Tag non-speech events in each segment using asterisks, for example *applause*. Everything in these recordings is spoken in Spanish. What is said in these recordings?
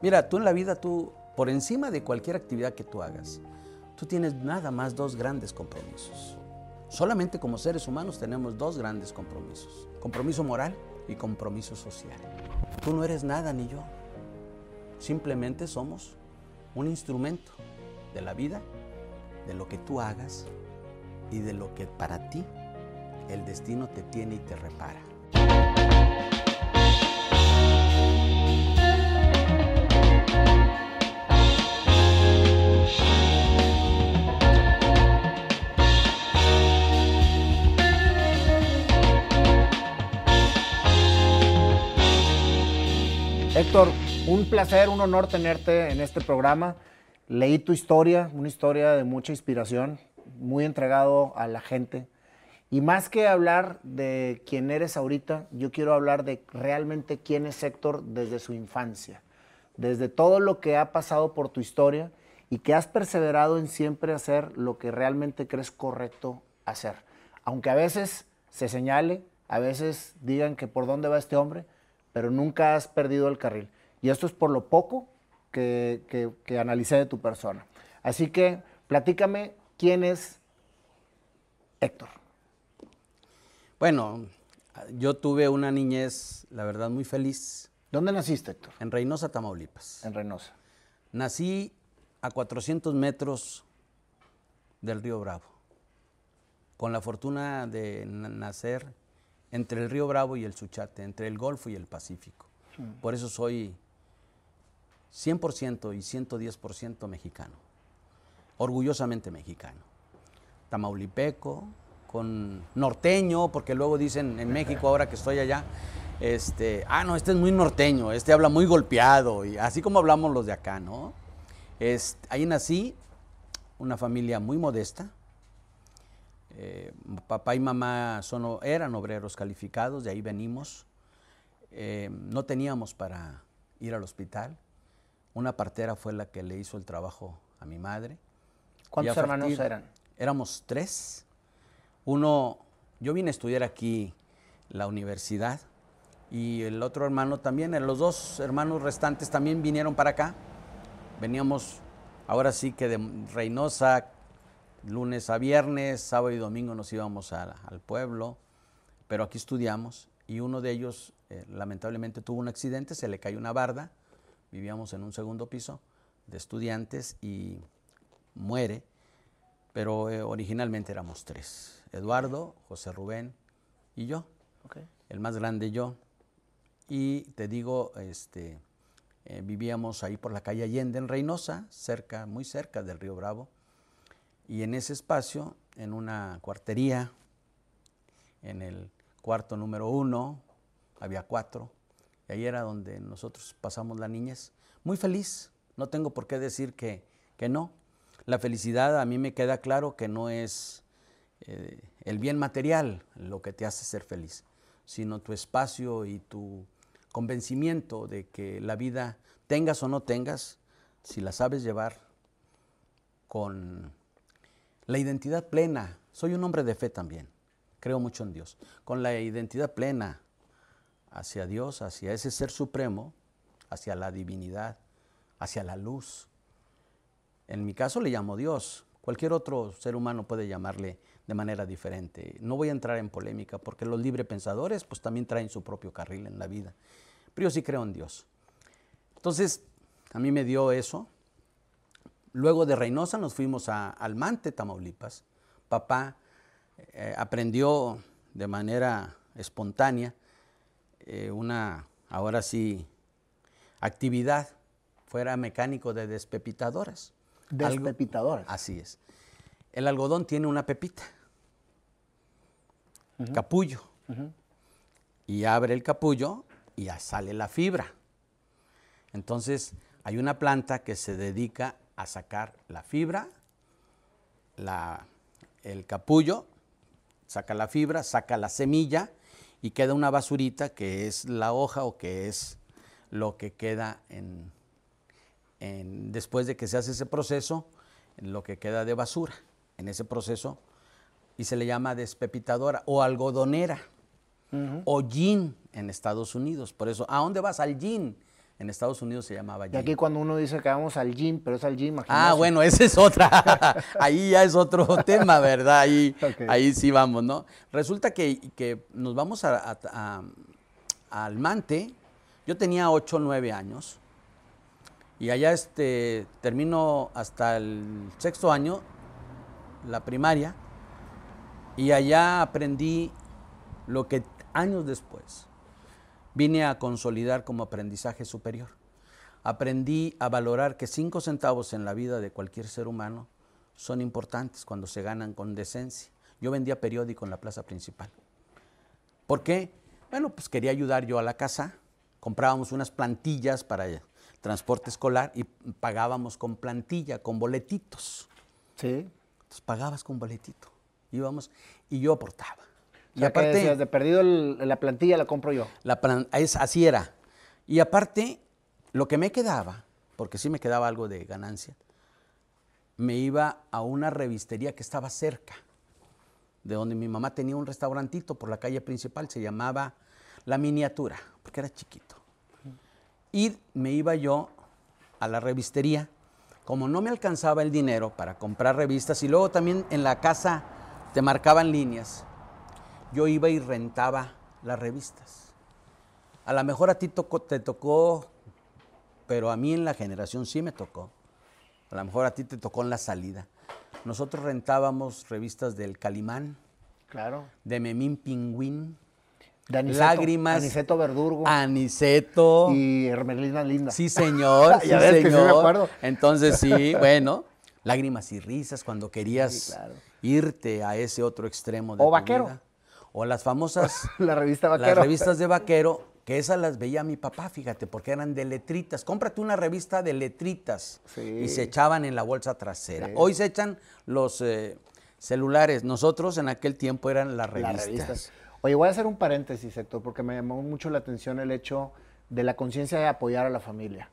Mira, tú en la vida, tú, por encima de cualquier actividad que tú hagas, tú tienes nada más dos grandes compromisos. Solamente como seres humanos tenemos dos grandes compromisos. Compromiso moral y compromiso social. Tú no eres nada ni yo. Simplemente somos un instrumento de la vida, de lo que tú hagas y de lo que para ti el destino te tiene y te repara. Héctor, un placer, un honor tenerte en este programa. Leí tu historia, una historia de mucha inspiración, muy entregado a la gente. Y más que hablar de quién eres ahorita, yo quiero hablar de realmente quién es Héctor desde su infancia, desde todo lo que ha pasado por tu historia y que has perseverado en siempre hacer lo que realmente crees correcto hacer. Aunque a veces se señale, a veces digan que por dónde va este hombre, pero nunca has perdido el carril. Y esto es por lo poco que, que, analicé de tu persona. Así que platícame quién es Héctor. Bueno, yo tuve una niñez, la verdad, muy feliz. ¿Dónde naciste, Héctor? En Reynosa, Tamaulipas. En Reynosa. Nací a 400 metros del río Bravo, con la fortuna de nacer entre el río Bravo y el Suchate, entre el Golfo y el Pacífico. Por eso soy 100% y 110% mexicano, orgullosamente mexicano. Tamaulipeco, con norteño, porque luego dicen en México, ahora que estoy allá, este, ah, no, este es muy norteño, este habla muy golpeado, y así como hablamos los de acá, ¿no? ahí nací, una familia muy modesta, eh, papá y mamá son, eran obreros calificados, de ahí venimos. Eh, no teníamos para ir al hospital. Una partera fue la que le hizo el trabajo a mi madre. ¿Cuántos hermanos eran? Éramos tres. Uno, yo vine a estudiar aquí la universidad y el otro hermano también, los dos hermanos restantes también vinieron para acá. Veníamos ahora sí que de Reynosa, lunes a viernes, sábado y domingo nos íbamos al pueblo, pero aquí estudiamos y uno de ellos eh, lamentablemente tuvo un accidente, se le cayó una barda, vivíamos en un segundo piso de estudiantes y muere, pero eh, originalmente éramos tres, Eduardo, José Rubén y yo, el más grande yo. Y te digo, este, eh, vivíamos ahí por la calle Allende en Reynosa, cerca, muy cerca del río Bravo. Y en ese espacio, en una cuartería, en el cuarto número uno, había cuatro, y ahí era donde nosotros pasamos la niñez. Muy feliz, no tengo por qué decir que, que no. La felicidad a mí me queda claro que no es eh, el bien material lo que te hace ser feliz, sino tu espacio y tu convencimiento de que la vida, tengas o no tengas, si la sabes llevar con la identidad plena. Soy un hombre de fe también. Creo mucho en Dios. Con la identidad plena hacia Dios, hacia ese ser supremo, hacia la divinidad, hacia la luz. En mi caso le llamo Dios. Cualquier otro ser humano puede llamarle de manera diferente. No voy a entrar en polémica porque los librepensadores pues también traen su propio carril en la vida. Pero yo sí creo en Dios. Entonces, a mí me dio eso, Luego de Reynosa nos fuimos a Almante, Tamaulipas. Papá eh, aprendió de manera espontánea eh, una, ahora sí, actividad. Fuera mecánico de despepitadoras. Despepitadoras. así es. El algodón tiene una pepita, capullo. Y abre el capullo y sale la fibra. Entonces, hay una planta que se dedica a sacar la fibra, el capullo, saca la fibra, saca la semilla y queda una basurita que es la hoja o que es lo que queda en, después de que se hace ese proceso, lo que queda de basura en ese proceso y se le llama despepitadora o algodonera o gin en Estados Unidos. Por eso, ¿a dónde vas al gin? En Estados Unidos se llamaba Y gym. aquí cuando uno dice que vamos al gym, pero es al gym. al Ah, bueno, esa es otra. *laughs* ahí ya es otro tema, ¿verdad? Ahí, sí vamos, ¿no? Resulta que, que nos vamos a, a- a- al Mante. Yo tenía 8 o 9 años. Y allá este, termino hasta el sexto año, la primaria. Y allá aprendí lo que años después vine a consolidar como aprendizaje superior. Aprendí a valorar que cinco centavos en la vida de cualquier ser humano son importantes cuando se ganan con decencia. Yo vendía periódico en la plaza principal. ¿Por qué? Bueno, pues quería ayudar yo a la casa. Comprábamos unas plantillas para el transporte escolar y pagábamos con plantilla, con boletitos. Sí. Entonces pagabas con boletito. Íbamos y yo aportaba. Sea, que decías, de perdido el- la plantilla la compro yo. La plan- es, así era. Y aparte, lo que me quedaba, porque sí me quedaba algo de ganancia, me iba a una revistería que estaba cerca, de donde mi mamá tenía un restaurantito por la calle principal, se llamaba La Miniatura, porque era chiquito. Y me iba yo a la revistería, como no me alcanzaba el dinero para comprar revistas, y luego también en la casa te marcaban líneas, yo iba y rentaba las revistas. A lo mejor a ti tocó- te tocó, pero a mí en la generación sí me tocó. A lo mejor a ti te tocó en la salida. Nosotros rentábamos revistas del Calimán, Claro. de Memín Pingüín, De Aniceto, Lágrimas, Aniceto Verdurgo. Aniceto. Y Hermelina Linda. Sí, señor, *laughs* sí, que sí me señor. acuerdo. Entonces, sí, bueno, lágrimas y risas cuando querías Sí, claro. irte a ese otro extremo de O tu Vaquero. vida. O las famosas *laughs* La revista las Vaquero. revistas de vaquero, que esas las veía mi papá, fíjate, porque eran de letritas. Cómprate una revista de letritas. Sí. Y se echaban en la bolsa trasera. Sí. Hoy se echan los eh, celulares. Nosotros en aquel tiempo eran las Las revistas. revistas. Oye, voy a hacer un paréntesis, Héctor, porque me llamó mucho la atención el hecho de la conciencia de apoyar a la familia.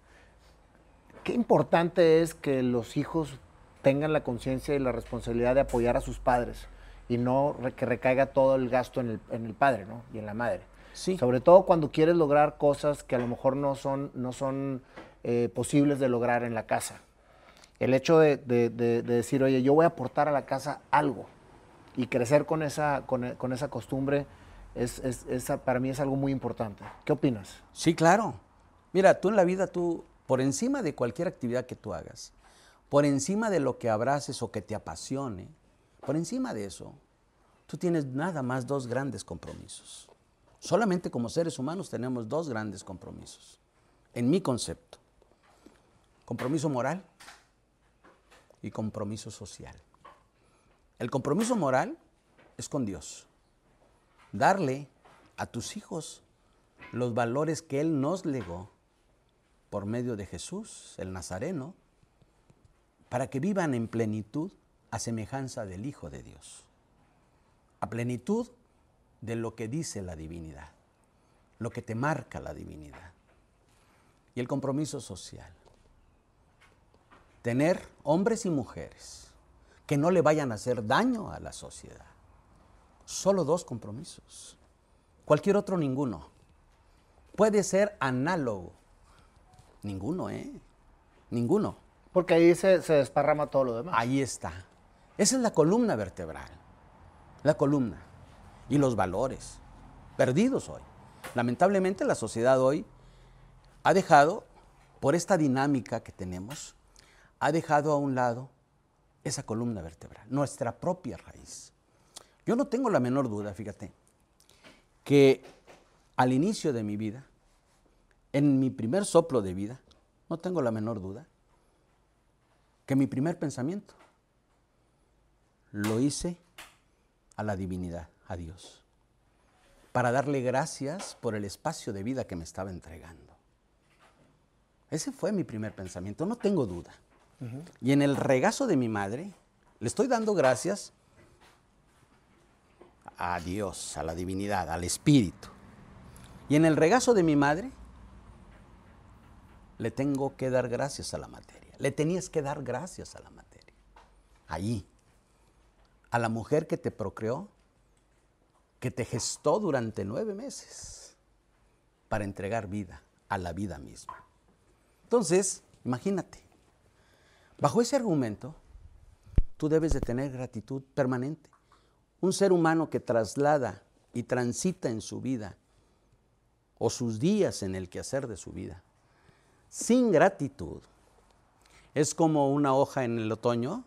Qué importante es que los hijos tengan la conciencia y la responsabilidad de apoyar a sus padres y no re- que recaiga todo el gasto en el, en el padre ¿no? y en la madre. Sí. Sobre todo cuando quieres lograr cosas que a lo mejor no son, no son eh, posibles de lograr en la casa. El hecho de, de- de- de decir, oye, yo voy a aportar a la casa algo y crecer con esa, con, con esa costumbre, es, es- para mí es algo muy importante. ¿Qué opinas? Sí, claro. Mira, tú en la vida, tú, por encima de cualquier actividad que tú hagas, por encima de lo que abraces o que te apasione, por encima de eso, tú tienes nada más dos grandes compromisos. Solamente como seres humanos tenemos dos grandes compromisos, en mi concepto. Compromiso moral y compromiso social. El compromiso moral es con Dios. Darle a tus hijos los valores que Él nos legó por medio de Jesús, el Nazareno, para que vivan en plenitud a semejanza del Hijo de Dios. A plenitud de lo que dice la divinidad, lo que te marca la divinidad. Y el compromiso social. Tener hombres y mujeres que no le vayan a hacer daño a la sociedad. Solo dos compromisos. Cualquier otro ninguno. Puede ser análogo. Ninguno, ¿eh? Ninguno. Porque ahí se, se desparrama todo lo demás. Ahí está. Esa es la columna vertebral. La columna. Y los valores. Perdidos hoy. Lamentablemente la sociedad hoy ha dejado, por esta dinámica que tenemos, ha dejado a un lado esa columna vertebral, nuestra propia raíz. Yo no tengo la menor duda, fíjate, que al inicio de mi vida, en mi primer soplo de vida, no tengo la menor duda, que mi primer pensamiento lo hice a la divinidad, a Dios, para darle gracias por el espacio de vida que me estaba entregando. Ese fue mi primer pensamiento, no tengo duda. Y en el regazo de mi madre, le estoy dando gracias a Dios, a la divinidad, al Espíritu. Y en el regazo de mi madre, le tengo que dar gracias a la materia. Le tenías que dar gracias a la materia. Allí. A la mujer que te procreó, que te gestó durante nueve meses para entregar vida a la vida misma. Entonces, imagínate, bajo ese argumento, tú debes de tener gratitud permanente. Un ser humano que traslada y transita en su vida o sus días en el quehacer de su vida sin gratitud es como una hoja en el otoño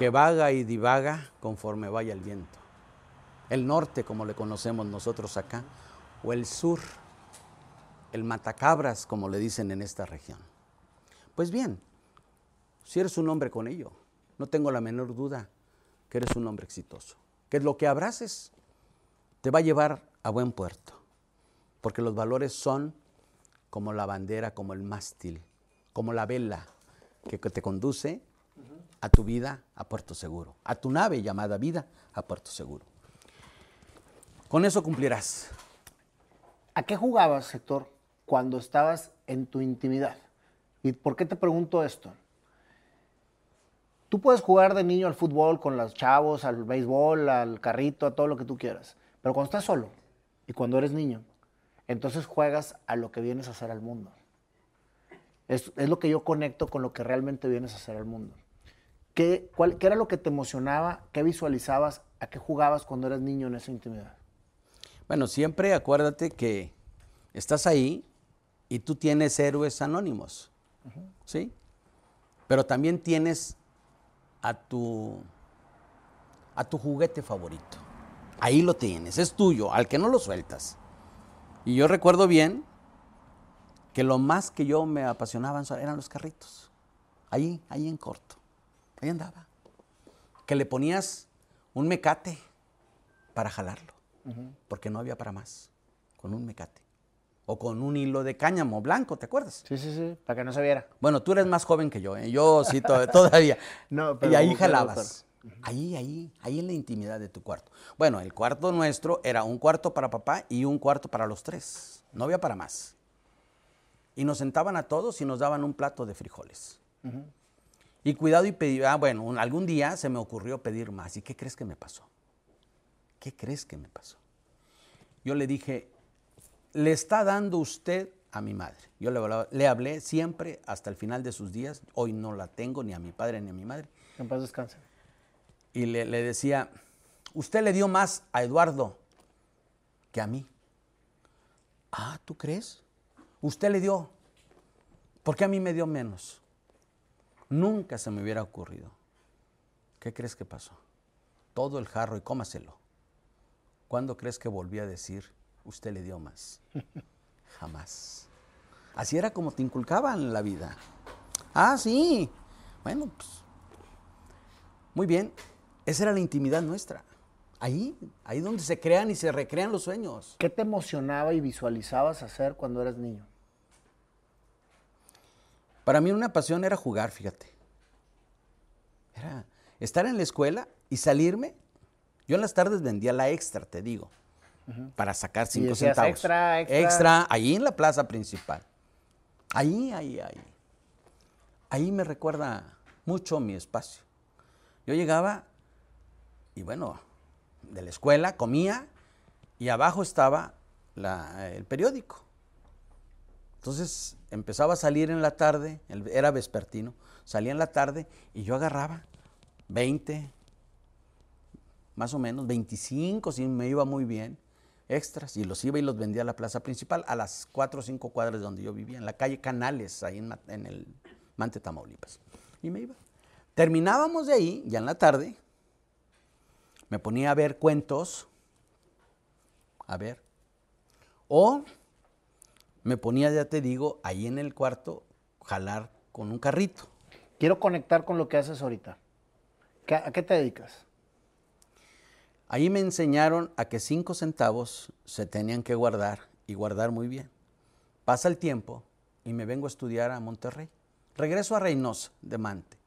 que vaga y divaga conforme vaya el viento. El norte, como le conocemos nosotros acá, o el sur, el matacabras, como le dicen en esta región. Pues bien, si eres un hombre con ello, no tengo la menor duda que eres un hombre exitoso, que lo que abraces te va a llevar a buen puerto, porque los valores son como la bandera, como el mástil, como la vela que te conduce a tu vida a puerto seguro, a tu nave llamada vida a puerto seguro. Con eso cumplirás. ¿A qué jugabas, Héctor, cuando estabas en tu intimidad? ¿Y por qué te pregunto esto? Tú puedes jugar de niño al fútbol con los chavos, al béisbol, al carrito, a todo lo que tú quieras. Pero cuando estás solo y cuando eres niño, entonces juegas a lo que vienes a hacer al mundo. Es, es, lo que yo conecto con lo que realmente vienes a hacer al mundo. ¿Qué, cuál, ¿Qué era lo que te emocionaba? ¿Qué visualizabas? ¿A qué jugabas cuando eras niño en esa intimidad? Bueno, siempre acuérdate que estás ahí y tú tienes héroes anónimos, uh -huh. ¿sí? Pero también tienes a tu, a tu juguete favorito. Ahí lo tienes, es tuyo, al que no lo sueltas. Y yo recuerdo bien que lo más que yo me apasionaban eran los carritos. Ahí, ahí en corto. Ahí andaba. Que le ponías un mecate para jalarlo, uh -huh. porque no había para más, con un mecate. O con un hilo de cáñamo blanco, ¿te acuerdas? Sí, sí, sí, para que no se viera. Bueno, tú eres más joven que yo, ¿eh? yo sí to *laughs* todavía. no, pero, y ahí jalabas. Pero, pero. Ahí, ahí, ahí en la intimidad de tu cuarto. Bueno, el cuarto nuestro era un cuarto para papá y un cuarto para los tres. No había para más. Y nos sentaban a todos y nos daban un plato de frijoles. Uh -huh. Y cuidado y pedir, ah, bueno, algún día se me ocurrió pedir más. ¿Y qué crees que me pasó? ¿Qué crees que me pasó? Yo le dije, le está dando usted a mi madre. Yo le, le, hablé siempre hasta el final de sus días. Hoy no la tengo ni a mi padre ni a mi madre. En paz descanse. Y le, le decía, usted le dio más a Eduardo que a mí. Ah, ¿tú crees? Usted le dio. ¿Por qué a mí me dio menos? Nunca se me hubiera ocurrido. ¿Qué crees que pasó? Todo el jarro y cómaselo. ¿Cuándo crees que volví a decir, usted le dio más? *laughs* Jamás. Así era como te inculcaban la vida. Ah, sí. Bueno, pues. Muy bien. Esa era la intimidad nuestra. Ahí, ahí donde se crean y se recrean los sueños. ¿Qué te emocionaba y visualizabas hacer cuando eras niño? Para mí una pasión era jugar, fíjate. Era estar en la escuela y salirme. Yo en las tardes vendía la extra, te digo, uh -huh. para sacar cinco centavos. Extra, extra. Extra, ahí en la plaza principal. Ahí, ahí, ahí. Ahí me recuerda mucho mi espacio. Yo llegaba y bueno, de la escuela comía y abajo estaba la, el periódico. Entonces empezaba a salir en la tarde, era vespertino, salía en la tarde y yo agarraba 20, más o menos, 25, si me iba muy bien, extras, y los iba y los vendía a la plaza principal, a las 4 o 5 cuadras donde yo vivía, en la calle Canales, ahí en, en el Mante, Tamaulipas. Y me iba. Terminábamos de ahí, ya en la tarde, me ponía a ver cuentos, a ver, o me ponía, ya te digo, ahí en el cuarto, jalar con un carrito. Quiero conectar con lo que haces ahorita. ¿A qué te dedicas? Ahí me enseñaron a que cinco centavos se tenían que guardar y guardar muy bien. Pasa el tiempo y me vengo a estudiar a Monterrey. Regreso a Reynosa, de Mante,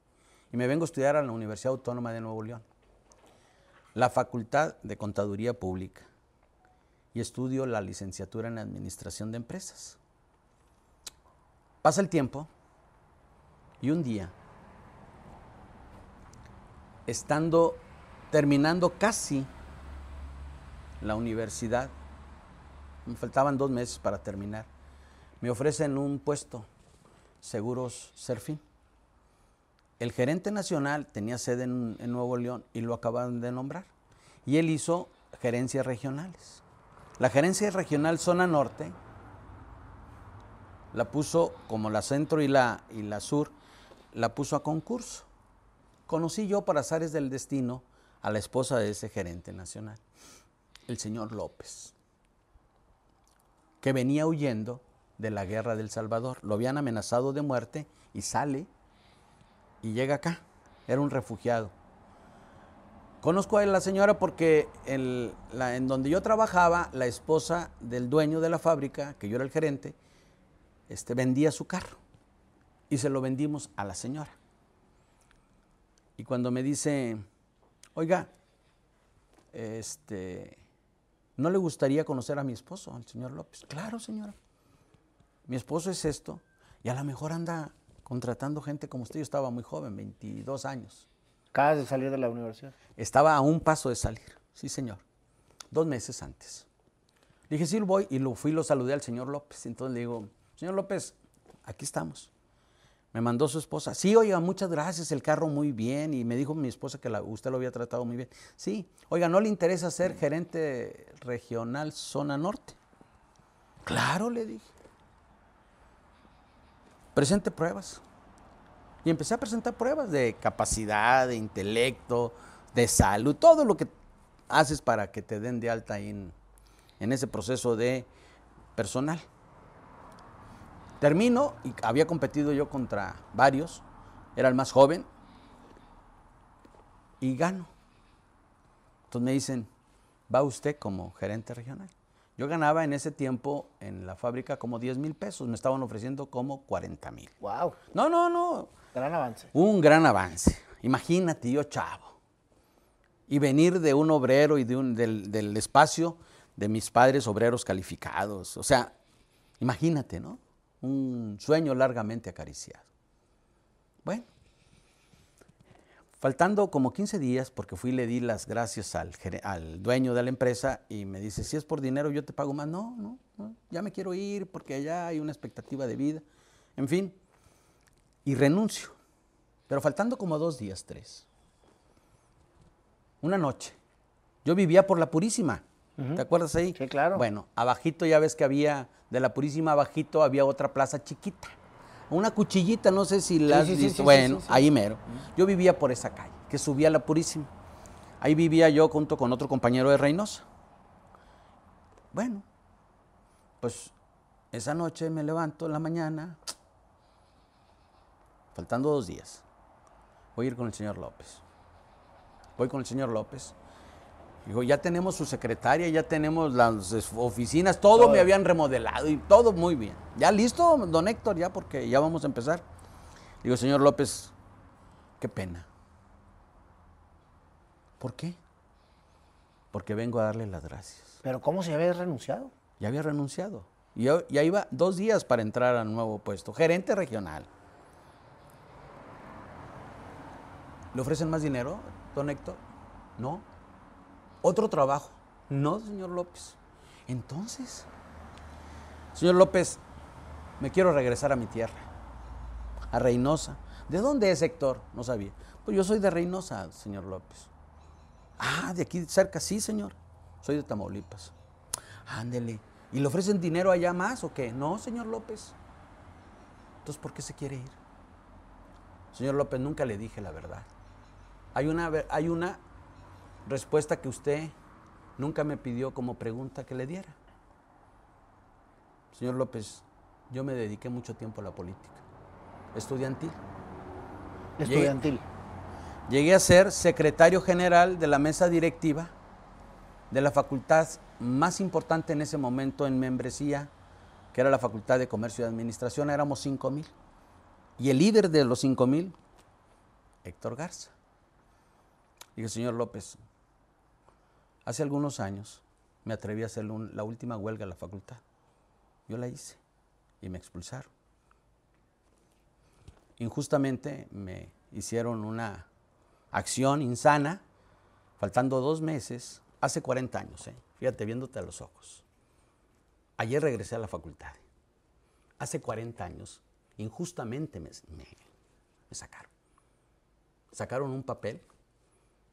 y me vengo a estudiar a la Universidad Autónoma de Nuevo León, la Facultad de Contaduría Pública y estudio la licenciatura en Administración de Empresas. Pasa el tiempo y un día, estando terminando casi la universidad, me faltaban dos meses para terminar, me ofrecen un puesto Seguros Serfín. El gerente nacional tenía sede en, en Nuevo León y lo acaban de nombrar. Y él hizo gerencias regionales. La gerencia regional zona norte la puso como la centro y la, y la sur, la puso a concurso. Conocí yo por azares del destino a la esposa de ese gerente nacional, el señor López, que venía huyendo de la guerra del Salvador. Lo habían amenazado de muerte y sale y llega acá. Era un refugiado. Conozco a la señora porque en, donde yo trabajaba, la esposa del dueño de la fábrica, que yo era el gerente, este, vendía su carro y se lo vendimos a la señora. Y cuando me dice, oiga, este, ¿no le gustaría conocer a mi esposo, al señor López? Claro, señora. Mi esposo es esto y a lo mejor anda contratando gente como usted. Yo estaba muy joven, 22 años. Acabas de salir de la universidad. Estaba a un paso de salir, sí, señor. Dos meses antes. dije, sí, voy y lo fui y lo saludé al señor López. Entonces le digo, señor López, aquí estamos. Me mandó su esposa. Sí, oiga, muchas gracias, el carro muy bien. Y me dijo mi esposa que la, usted lo había tratado muy bien. Sí, oiga, ¿no le interesa ser gerente regional zona norte? Claro, le dije. Presente pruebas. Y empecé a presentar pruebas de capacidad, de intelecto, de salud, todo lo que haces para que te den de alta en, en ese proceso de personal. Termino y había competido yo contra varios, era el más joven y gano. Entonces me dicen, va usted como gerente regional. Yo ganaba en ese tiempo en la fábrica como 10 mil pesos, me estaban ofreciendo como 40 mil. Wow. No, no, no. Gran avance. Un gran avance. Imagínate, yo chavo. Y venir de un obrero y de un, del, del espacio de mis padres obreros calificados. O sea, imagínate, ¿no? un sueño largamente acariciado. Bueno, faltando como 15 días, porque fui y le di las gracias al, al, dueño de la empresa y me dice, si es por dinero yo te pago más. No, no, no, ya me quiero ir porque allá hay una expectativa de vida. En fin, y renuncio. Pero faltando como dos días, tres. Una noche. Yo vivía por la Purísima. ¿Te acuerdas ahí? Sí, claro. Bueno, abajito ya ves que había, de la Purísima abajito había otra plaza chiquita. Una cuchillita, no sé si la has sí, visto. sí, bueno, ahí mero. Yo vivía por esa calle, que subía a la Purísima. Ahí vivía yo junto con otro compañero de Reynosa. Bueno, pues esa noche me levanto en la mañana, faltando dos días. Voy a ir con el señor López. Voy con el señor López. Dijo, ya tenemos su secretaria, ya tenemos las oficinas, todo, Todo. me habían remodelado y todo muy bien. ¿Ya listo, don Héctor? Ya, porque ya vamos a empezar. Digo, señor López, qué pena. ¿Por qué? Porque vengo a darle las gracias. Pero ¿cómo se había renunciado? Ya había renunciado. Y yo- ya iba dos días para entrar al nuevo puesto, gerente regional. ¿Le ofrecen más dinero, don Héctor? No. ¿Otro trabajo? No, señor López. Entonces, señor López, me quiero regresar a mi tierra, a Reynosa. ¿De dónde es Héctor? No sabía. Pues yo soy de Reynosa, señor López. Ah, de aquí cerca, sí, señor. Soy de Tamaulipas. Ándele. ¿Y le ofrecen dinero allá más o qué? No, señor López. Entonces, ¿por qué se quiere ir? Señor López, nunca le dije la verdad. Hay una, hay una respuesta que usted nunca me pidió como pregunta que le diera. Señor López, yo me dediqué mucho tiempo a la política, estudiantil. Llegué- Estudiantil. Llegué a ser secretario general de la mesa directiva de la facultad más importante en ese momento en membresía, que era la Facultad de Comercio y Administración, éramos 5 mil. Y el líder de los 5 mil, Héctor Garza. Dije, señor López, hace algunos años me atreví a hacer la última huelga en la facultad. Yo la hice y me expulsaron injustamente me hicieron una acción insana, faltando dos meses, hace 40 años, ¿eh? fíjate, viéndote a los ojos. Ayer regresé a la facultad. Hace 40 años Injustamente me, me, me sacaron. Sacaron un papel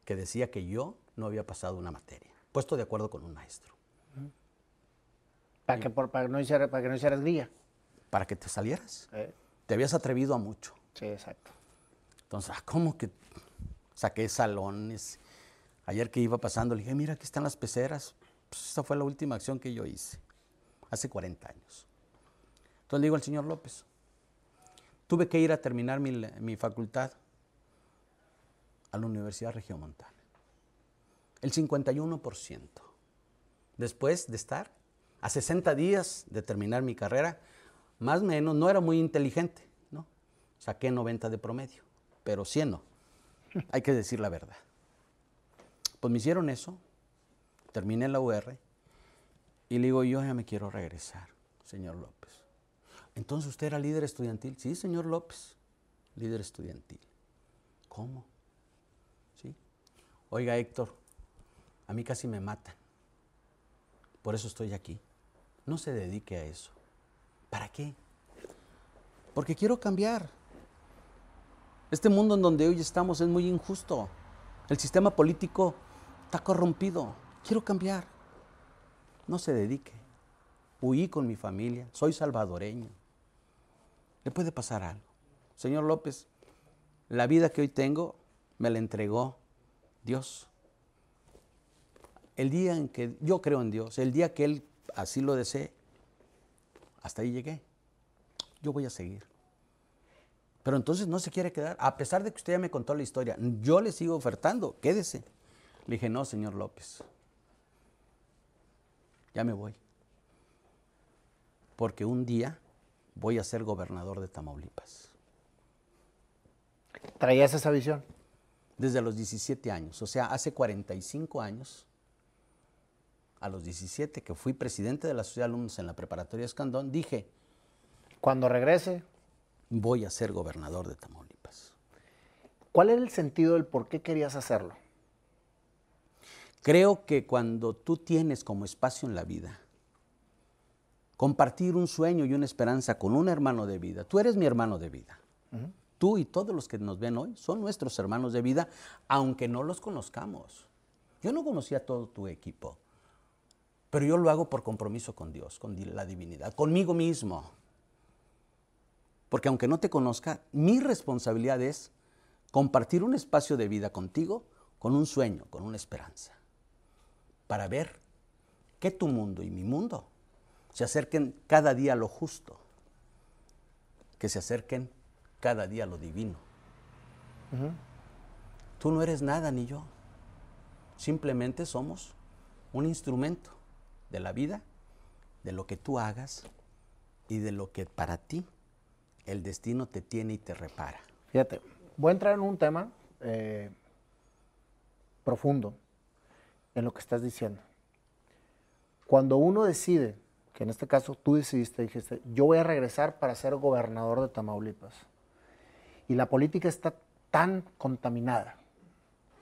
que decía que yo no había pasado una materia, puesto de acuerdo con un maestro. Para que, por- para no hiciera, para que no hicieras grilla. Para que te salieras. Eh, Te habías atrevido a mucho. Sí, exacto. Entonces, ah, ¿cómo que saqué salones? Ayer que iba pasando, le dije, mira, aquí están las peceras. Pues esa fue la última acción que yo hice, hace 40 años. Entonces le digo al señor López, tuve que ir a terminar mi, mi facultad a la Universidad Regiomontana. El 51%. Después de estar a 60 días de terminar mi carrera, más o menos, no era muy inteligente, ¿no? Saqué 90 de promedio, pero 100 no. Hay que decir la verdad. Pues me hicieron eso, terminé la UR y le digo, yo ya me quiero regresar, señor López. Entonces usted era líder estudiantil. Sí, señor López, líder estudiantil. ¿Cómo? ¿Sí? Oiga, Héctor, a mí casi me matan. Por eso estoy aquí. No se dedique a eso. ¿Para qué? Porque quiero cambiar. Este mundo en donde hoy estamos es muy injusto. El sistema político está corrompido. Quiero cambiar. No se dedique. Huí con mi familia. Soy salvadoreño. Le puede pasar algo. Señor López, la vida que hoy tengo me la entregó Dios. El día en que yo creo en Dios, el día que Él así lo desee, hasta ahí llegué. Yo voy a seguir. Pero entonces no se quiere quedar, a pesar de que usted ya me contó la historia, yo le sigo ofertando, quédese. Le dije, no, señor López, ya me voy. Porque un día voy a ser gobernador de Tamaulipas. ¿Traías esa visión? Desde los 17 años, o sea, hace 45 años, a los 17 que fui presidente de la Sociedad de Alumnos en la Preparatoria Escandón, dije, Cuando regrese, voy a ser gobernador de Tamaulipas. ¿cuál era el sentido del por qué querías hacerlo? Creo que cuando tú tienes como espacio en la vida compartir un sueño y una esperanza con un hermano de vida, tú eres mi hermano de vida. Tú y todos los que nos ven hoy son nuestros hermanos de vida, aunque no los conozcamos. Yo no conocía a todo tu equipo, pero yo lo hago por compromiso con Dios, con la divinidad, conmigo mismo. Porque aunque no te conozca, mi responsabilidad es compartir un espacio de vida contigo con un sueño, con una esperanza, para ver que tu mundo y mi mundo se acerquen cada día a lo justo, que se acerquen cada día a lo divino. Tú no eres nada ni yo, simplemente somos un instrumento de la vida, de lo que tú hagas y de lo que para ti el destino te tiene y te repara. Fíjate, voy a entrar en un tema eh, profundo en lo que estás diciendo. Cuando uno decide, que en este caso tú decidiste, dijiste, yo voy a regresar para ser gobernador de Tamaulipas, y la política está tan contaminada,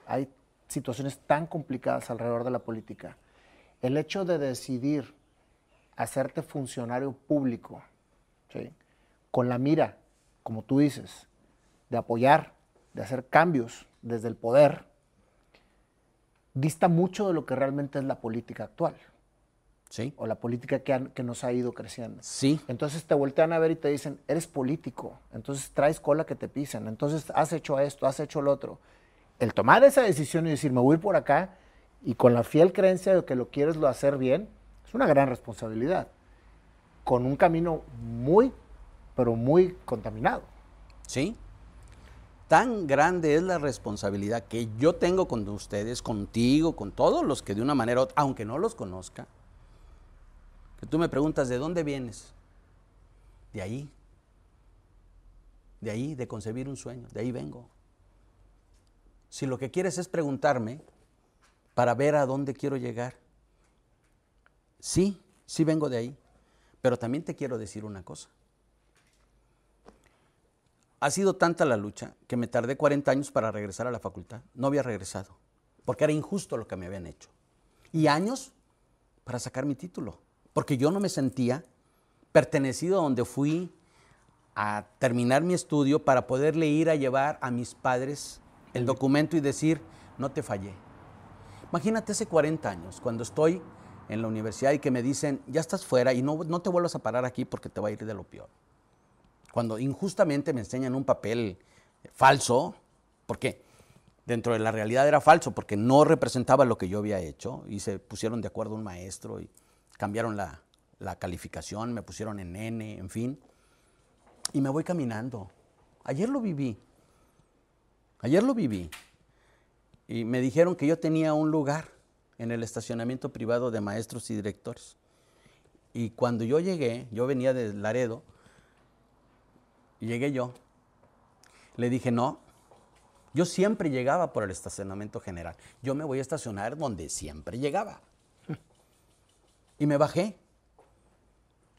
hay situaciones tan complicadas alrededor de la política, el hecho de decidir hacerte funcionario público, ¿sí? con la mira, como tú dices, de apoyar, de hacer cambios desde el poder, dista mucho de lo que realmente es la política actual ¿Sí? o la política que, han- que nos ha ido creciendo. Sí. Entonces te voltean a ver y te dicen, eres político, entonces traes cola que te pisen, entonces has hecho esto, has hecho lo otro. El tomar esa decisión y decir, me voy a ir por acá y con la fiel creencia de que lo quieres lo hacer bien, es una gran responsabilidad. Con un camino muy, pero muy contaminado. ¿Sí? Tan grande es la responsabilidad que yo tengo con ustedes, contigo, con todos los que de una manera, u otra, aunque no los conozca, que tú me preguntas, ¿de dónde vienes? De ahí. De ahí, de concebir un sueño, de ahí vengo. Si lo que quieres es preguntarme para ver a dónde quiero llegar, sí, sí vengo de ahí, pero también te quiero decir una cosa. Ha sido tanta la lucha que me tardé 40 años para regresar a la facultad. No había regresado, porque era injusto lo que me habían hecho. Y años para sacar mi título, porque yo no me sentía pertenecido a donde fui a terminar mi estudio para poderle ir a llevar a mis padres el documento y decir, no te fallé. Imagínate hace 40 años, cuando estoy en la universidad y que me dicen, ya estás fuera y no, no te vuelvas a parar aquí porque te va a ir de lo peor. Cuando injustamente me enseñan un papel falso, ¿por qué? Dentro de la realidad era falso porque no representaba lo que yo había hecho y se pusieron de acuerdo un maestro y cambiaron la, la calificación, me pusieron en N, en fin. Y me voy caminando. Ayer lo viví. Ayer lo viví. Y me dijeron que yo tenía un lugar en el estacionamiento privado de maestros y directores. Y cuando yo llegué, yo venía de Laredo, llegué yo, le dije, no, yo siempre llegaba por el estacionamiento general. Yo me voy a estacionar donde siempre llegaba. Y me bajé,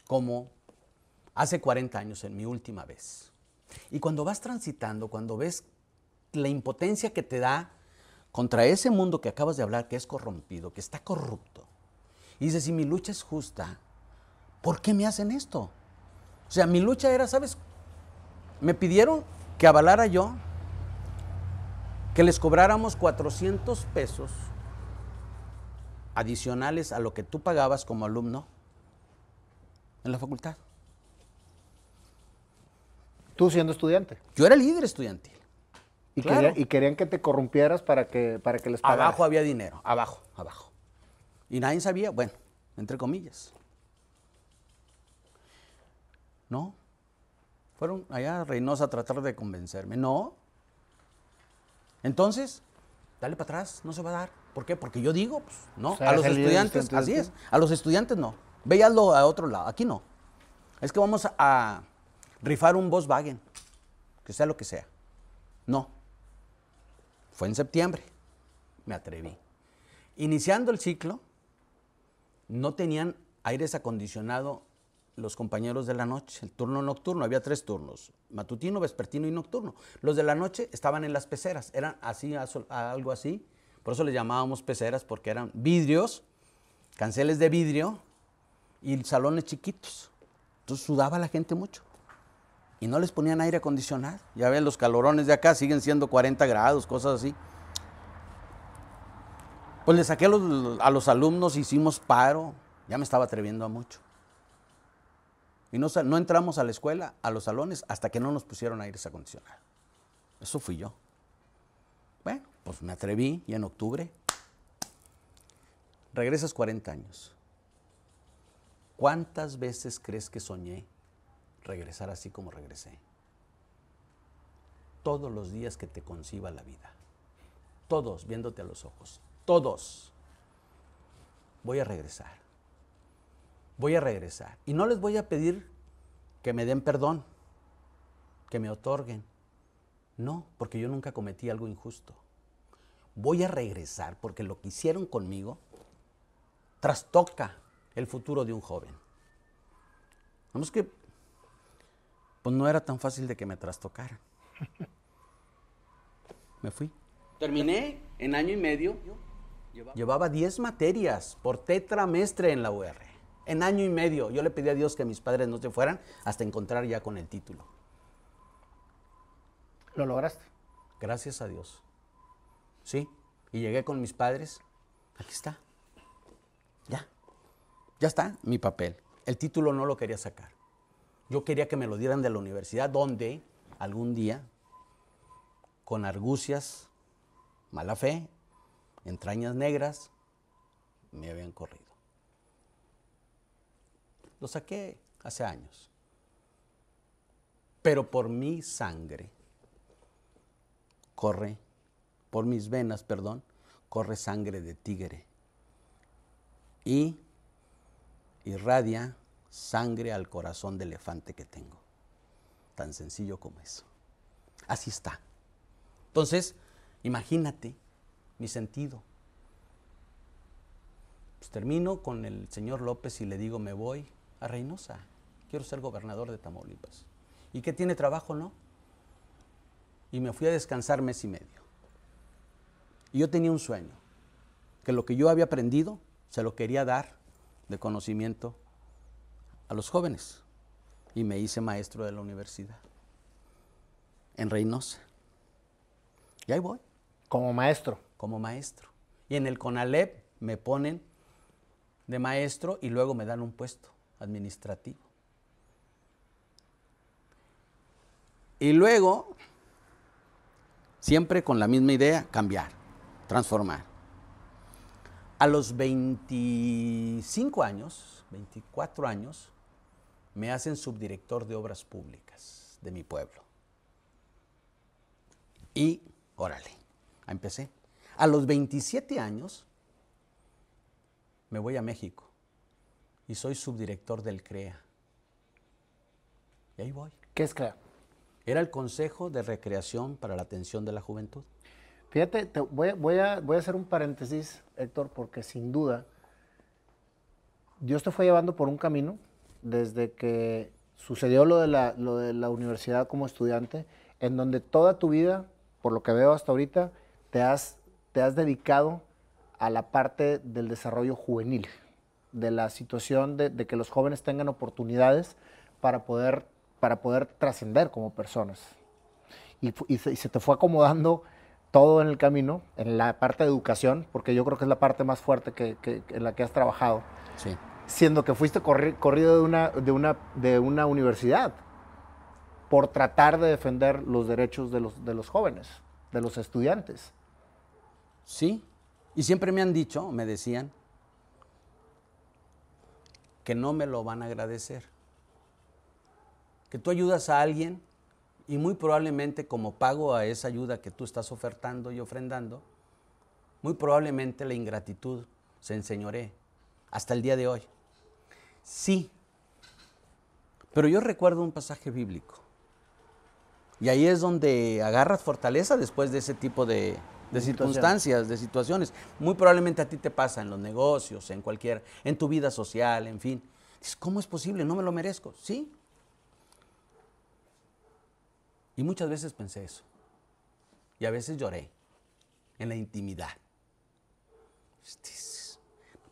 como hace 40 años, en mi última vez. Y cuando vas transitando, cuando ves la impotencia que te da contra ese mundo que acabas de hablar, que es corrompido, que está corrupto, y dices, si mi lucha es justa, ¿por qué me hacen esto? O sea, mi lucha era, ¿sabes? Me pidieron que avalara yo que les cobráramos 400 pesos adicionales a lo que tú pagabas como alumno en la facultad. Tú siendo estudiante. Yo era líder estudiantil. Y, Claro. querían, y querían que te corrompieras para que, para que les pagaras. Abajo había dinero, abajo, abajo. Y nadie sabía, bueno, entre comillas. No. Fueron allá a Reynosa a tratar de convencerme. No. Entonces, dale para atrás, no se va a dar. ¿Por qué? Porque yo digo, pues, no. O sea, a los estudiantes, así es. A los estudiantes no. Véalo a otro lado. Aquí no. Es que vamos a rifar un Volkswagen, que sea lo que sea. No. Fue en septiembre. Me atreví. Iniciando el ciclo, no tenían aires acondicionado los compañeros de la noche, el turno nocturno, había tres turnos, matutino, vespertino y nocturno. Los de la noche estaban en las peceras, eran así, algo así, por eso les llamábamos peceras, porque eran vidrios, canceles de vidrio y salones chiquitos. Entonces sudaba la gente mucho. Y no les ponían aire acondicionado. Ya ven, los calorones de acá siguen siendo 40 grados, cosas así. Pues le saqué a los, alumnos, hicimos paro, ya me estaba atreviendo a mucho. Y no entramos a la escuela, a los salones, hasta que no nos pusieron aires acondicionados. Eso fui yo. Bueno, pues me atreví y en octubre regresas 40 años. ¿Cuántas veces crees que soñé regresar así como regresé? Todos los días que te conciba la vida. Todos viéndote a los ojos. Todos. Voy a regresar. Voy a regresar. Y no les voy a pedir que me den perdón, que me otorguen. No, porque yo nunca cometí algo injusto. Voy a regresar porque lo que hicieron conmigo trastoca el futuro de un joven. Vamos que, pues no era tan fácil de que me trastocaran. *laughs* Me fui. Terminé en año y medio. Llevaba 10 materias por tetramestre en la UR. En año y medio. Yo le pedí a Dios que mis padres no se fueran hasta encontrar ya con el título. Lo lograste. Gracias a Dios. Sí. Y llegué con mis padres. Aquí está. Ya. Ya está mi papel. El título no lo quería sacar. Yo quería que me lo dieran de la universidad donde algún día, con argucias, mala fe, entrañas negras, me habían corrido. Lo saqué hace años. Pero por mi sangre corre, por mis venas, perdón, corre sangre de tigre. Y irradia sangre al corazón de elefante que tengo. Tan sencillo como eso. Así está. Entonces, imagínate mi sentido. Pues termino con el señor López y le digo, me voy a Reynosa. Quiero ser gobernador de Tamaulipas. ¿Y qué tiene trabajo, no? Y me fui a descansar mes y medio. Y yo tenía un sueño, que lo que yo había aprendido se lo quería dar de conocimiento a los jóvenes. y me hice maestro de la universidad en Reynosa. Y ahí voy. Como maestro. Como maestro. Y en el CONALEP me ponen de maestro y luego me dan un puesto administrativo. Y luego, siempre con la misma idea, cambiar, transformar. A los 25 años, 24 años, me hacen subdirector de obras públicas de mi pueblo. Y, órale, empecé. A los 27 años, me voy a México y soy subdirector del CREA. Y ahí voy. ¿Qué es CREA? Era el Consejo de Recreación para la Atención de la Juventud. Fíjate, voy, voy, a, voy a hacer un paréntesis, Héctor, porque sin duda Dios te fue llevando por un camino desde que sucedió lo de, la, lo de la universidad como estudiante, en donde toda tu vida, por lo que veo hasta ahorita, te has, te has dedicado a la parte del desarrollo juvenil, de la situación de, que los jóvenes tengan oportunidades para poder para poder trascender como personas. Y, se, te fue acomodando todo en el camino, en la parte de educación, porque yo creo que es la parte más fuerte que, en la que has trabajado. Sí. Siendo que fuiste corrido de una, de, una, de una universidad por tratar de defender los derechos de los, de los jóvenes, de los estudiantes. Sí, y siempre me han dicho, me decían, que no me lo van a agradecer que tú ayudas a alguien y muy probablemente como pago a esa ayuda que tú estás ofertando y ofrendando, muy probablemente la ingratitud se enseñoree hasta el día de hoy. Sí, pero yo recuerdo un pasaje bíblico. Y ahí es donde agarras fortaleza después de ese tipo de, circunstancias, de situaciones. Muy probablemente a ti te pasa en los negocios, en cualquier, en tu vida social, en fin. ¿Cómo es posible? No me lo merezco. Sí, y muchas veces pensé eso. Y a veces lloré en la intimidad.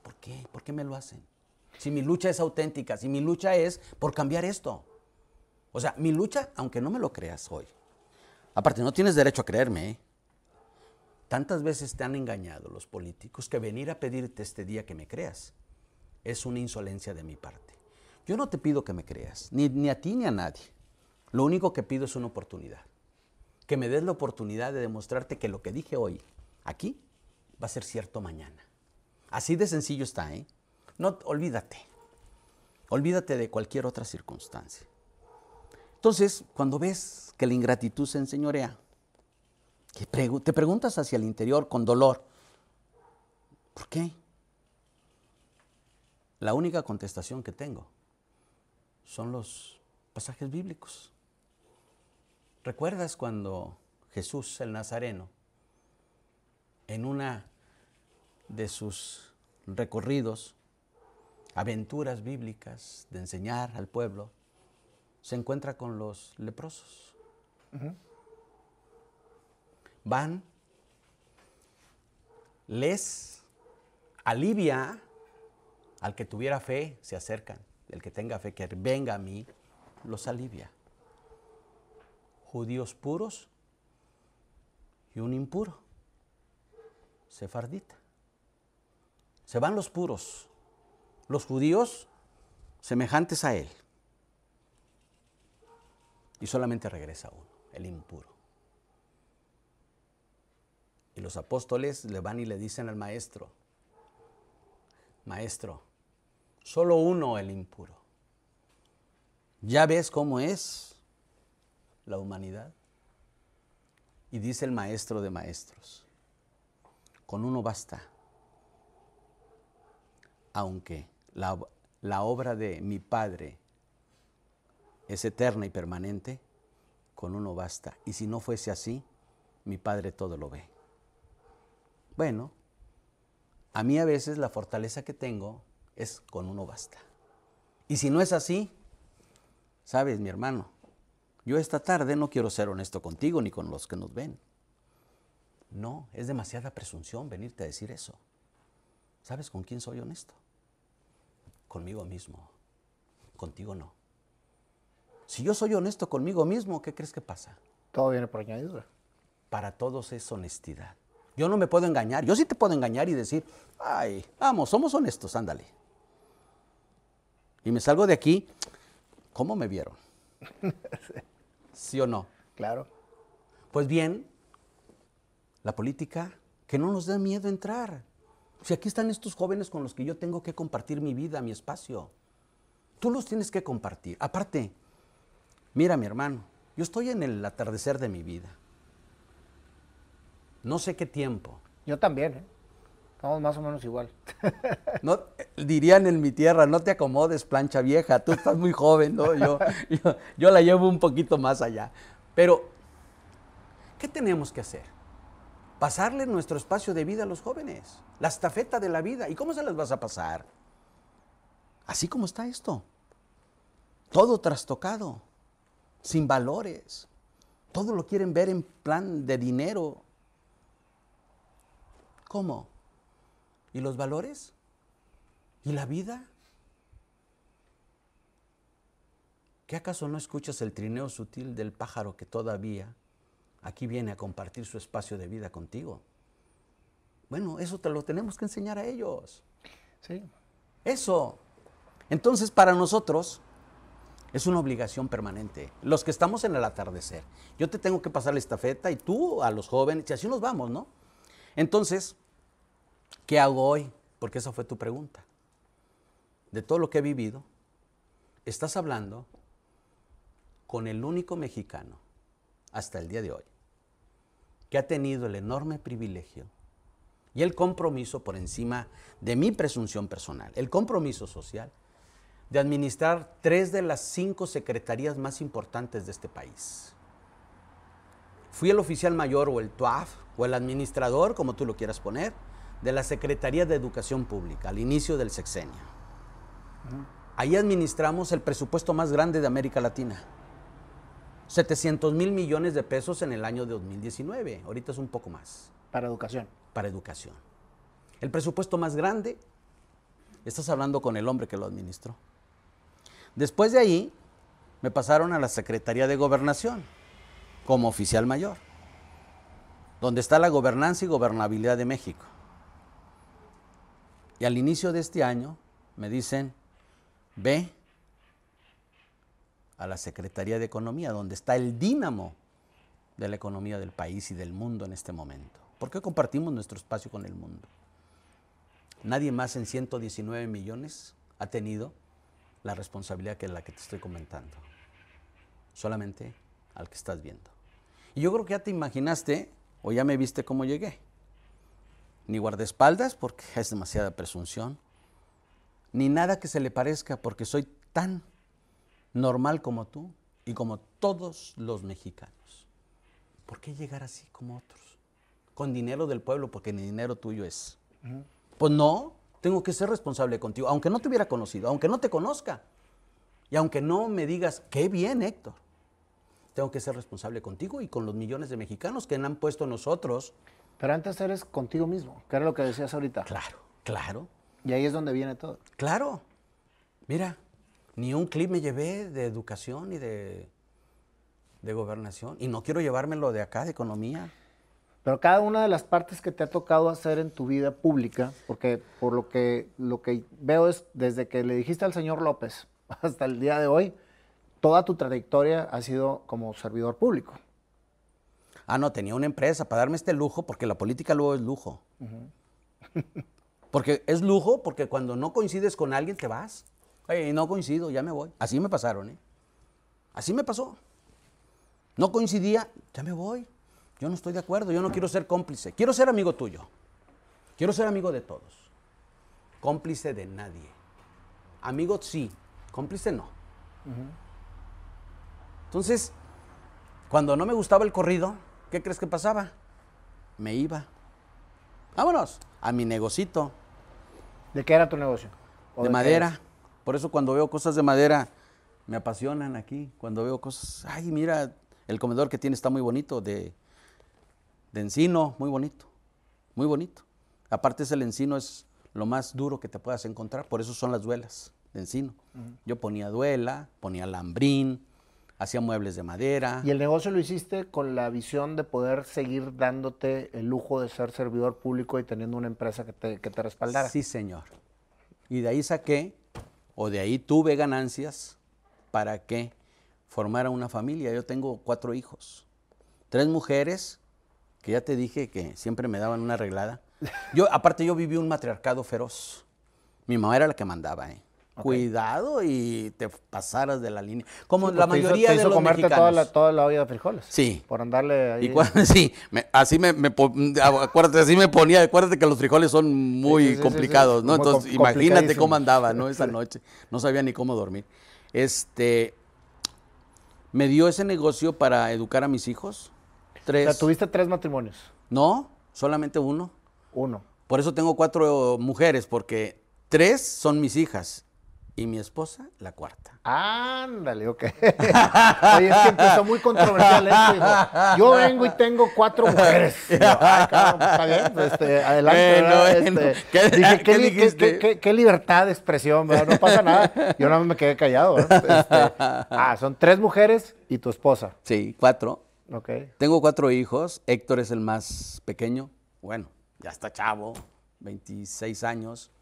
¿Por qué? ¿Por qué me lo hacen? Si mi lucha es auténtica, si mi lucha es por cambiar esto. O sea, mi lucha, aunque no me lo creas hoy. Aparte, no tienes derecho a creerme. ¿eh? Tantas veces te han engañado los políticos que venir a pedirte este día que me creas es una insolencia de mi parte. Yo no te pido que me creas, ni, ni a ti ni a nadie. Lo único que pido es una oportunidad. Que me des la oportunidad de demostrarte que lo que dije hoy aquí va a ser cierto mañana. Así de sencillo está, ¿eh? No, olvídate. Olvídate de cualquier otra circunstancia. Entonces, cuando ves que la ingratitud se enseñorea, te preguntas hacia el interior con dolor, ¿por qué? La única contestación que tengo son los pasajes bíblicos. ¿Recuerdas cuando Jesús el Nazareno, en una de sus recorridos, aventuras bíblicas de enseñar al pueblo, se encuentra con los leprosos? Van, les alivia al que tuviera fe, se acercan, el que tenga fe, que venga a mí, los alivia judíos puros y un impuro, sefardita. Se van los puros, los judíos semejantes a él. Y solamente regresa uno, el impuro. Y los apóstoles le van y le dicen al maestro, maestro, solo uno el impuro. Ya ves cómo es la humanidad. Y dice el maestro de maestros, con uno basta, aunque la, obra de mi Padre es eterna y permanente, con uno basta. Y si no fuese así, mi Padre todo lo ve. Bueno, a mí a veces la fortaleza que tengo es con uno basta. Y si no es así, sabes, mi hermano, yo esta tarde no quiero ser honesto contigo ni con los que nos ven. No, es demasiada presunción venirte a decir eso. ¿Sabes con quién soy honesto? Conmigo mismo. Contigo no. Si yo soy honesto conmigo mismo, ¿qué crees que pasa? Todo viene por añadidura. Para todos es honestidad. Yo no me puedo engañar. Yo sí te puedo engañar y decir, ay, vamos, somos honestos, ándale. Y me salgo de aquí, ¿cómo me vieron? *laughs* ¿Sí o no? Claro. Pues bien, la política, que no nos dé miedo entrar. Si aquí están estos jóvenes con los que yo tengo que compartir mi vida, mi espacio. Tú los tienes que compartir. Aparte, mira mi hermano, yo estoy en el atardecer de mi vida. No sé qué tiempo. Yo también, ¿eh? Estamos más o menos igual. *laughs* No, dirían en mi tierra, no te acomodes, plancha vieja, tú estás muy joven, ¿no? Yo, yo, yo la llevo un poquito más allá. Pero, ¿qué tenemos que hacer? Pasarle nuestro espacio de vida a los jóvenes, la estafeta de la vida. ¿Y cómo se las vas a pasar? Así como está esto. Todo trastocado, sin valores. Todo lo quieren ver en plan de dinero. ¿Cómo? ¿Y los valores? ¿Y la vida? ¿Qué acaso no escuchas el trineo sutil del pájaro que todavía aquí viene a compartir su espacio de vida contigo? Bueno, eso te lo tenemos que enseñar a ellos. Sí. Eso. Entonces, para nosotros es una obligación permanente. Los que estamos en el atardecer. Yo te tengo que pasar la estafeta y tú a los jóvenes, y así nos vamos, ¿no? Entonces, ¿qué hago hoy? Porque esa fue tu pregunta. De todo lo que he vivido, estás hablando con el único mexicano hasta el día de hoy que ha tenido el enorme privilegio y el compromiso por encima de mi presunción personal, el compromiso social de administrar tres de las cinco secretarías más importantes de este país. Fui el oficial mayor o el TUAF o el administrador, como tú lo quieras poner, de la Secretaría de Educación Pública al inicio del sexenio. Ahí administramos el presupuesto más grande de América Latina. 700 mil millones de pesos en el año 2019. Ahorita es un poco más. Para educación. Para educación. El presupuesto más grande, estás hablando con el hombre que lo administró. Después de ahí, me pasaron a la Secretaría de Gobernación como oficial mayor, donde está la gobernanza y gobernabilidad de México. Y al inicio de este año me dicen, ve a la Secretaría de Economía, donde está el dínamo de la economía del país y del mundo en este momento. ¿Por qué compartimos nuestro espacio con el mundo? Nadie más en 119 millones ha tenido la responsabilidad que la que te estoy comentando. Solamente al que estás viendo. Y yo creo que ya te imaginaste o ya me viste cómo llegué. Ni guardaespaldas porque es demasiada presunción. Ni nada que se le parezca porque soy tan normal como tú y como todos los mexicanos. ¿Por qué llegar así como otros? Con dinero del pueblo porque ni dinero tuyo es. Pues no, tengo que ser responsable contigo, aunque no te hubiera conocido, aunque no te conozca. Y aunque no me digas, qué bien, Héctor, tengo que ser responsable contigo y con los millones de mexicanos que han puesto nosotros. Pero antes eres contigo mismo, que era lo que decías ahorita. Claro, claro. Y ahí es donde viene todo. Claro. Mira, ni un clip me llevé de educación y de, de gobernación. Y no quiero llevármelo de acá, de economía. Pero cada una de las partes que te ha tocado hacer en tu vida pública, porque por lo que, lo que veo es desde que le dijiste al señor López *laughs* hasta el día de hoy, toda tu trayectoria ha sido como servidor público. Ah, no, tenía una empresa para darme este lujo, porque la política luego es lujo. *laughs* porque es lujo, porque cuando no coincides con alguien te vas. Oye, no coincido, ya me voy. Así me pasaron, ¿eh? Así me pasó. No coincidía, ya me voy. Yo no estoy de acuerdo, yo no quiero ser cómplice. Quiero ser amigo tuyo. Quiero ser amigo de todos. Cómplice de nadie. Amigo sí, cómplice no. Entonces, cuando no me gustaba el corrido, ¿qué crees que pasaba? Me iba. Vámonos, a mi negocito. ¿De qué era tu negocio? ¿O de, de madera. Por eso cuando veo cosas de madera, me apasionan aquí. Cuando veo cosas, ay, mira, el comedor que tiene está muy bonito, de, de encino, muy bonito, muy bonito. Aparte ese el encino es lo más duro que te puedas encontrar, por eso son las duelas de encino. Yo ponía duela, ponía lambrín, hacía muebles de madera. Y el negocio lo hiciste con la visión de poder seguir dándote el lujo de ser servidor público y teniendo una empresa que te, que te respaldara. Sí, señor. Y de ahí saqué, o de ahí tuve ganancias para que formara una familia. Yo tengo cuatro hijos, tres mujeres, que ya te dije que siempre me daban una arreglada. Yo, aparte, yo viví un matriarcado feroz. Mi mamá era la que mandaba, ¿eh? Cuidado y te pasaras de la línea. Como Sí, la te hizo- mayoría de los comerte mexicanos. toda la, toda la olla de frijoles. Sí. Por andarle ahí. Y *laughs* sí, me- así me, acuérdate, así me ponía, acuérdate que los frijoles son muy sí, sí, sí, complicados, ¿no? Entonces, imagínate cómo andaba, ¿no? Esa *laughs* noche, no sabía ni cómo dormir. Este, me dio ese negocio para educar a mis hijos, O tres, sea, tuviste tres matrimonios. no, solamente uno. Uno. Por eso tengo cuatro mujeres, porque tres son mis hijas y mi esposa la cuarta. Ándale, ok. *laughs* Oye, es que empezó muy controversial esto. Yo vengo y tengo cuatro mujeres. Yo, Ay, cabrón, está bien, pues, este, adelante. Bueno. Este, *laughs* ¿Qué- dije, qué libertad de expresión, ¿verdad? No pasa nada. Yo nada más me quedé callado. Este, *laughs* ah, son tres mujeres y tu esposa. Sí, cuatro. Ok. Tengo cuatro hijos. Héctor es el más pequeño. Bueno, ya está chavo, 26 años.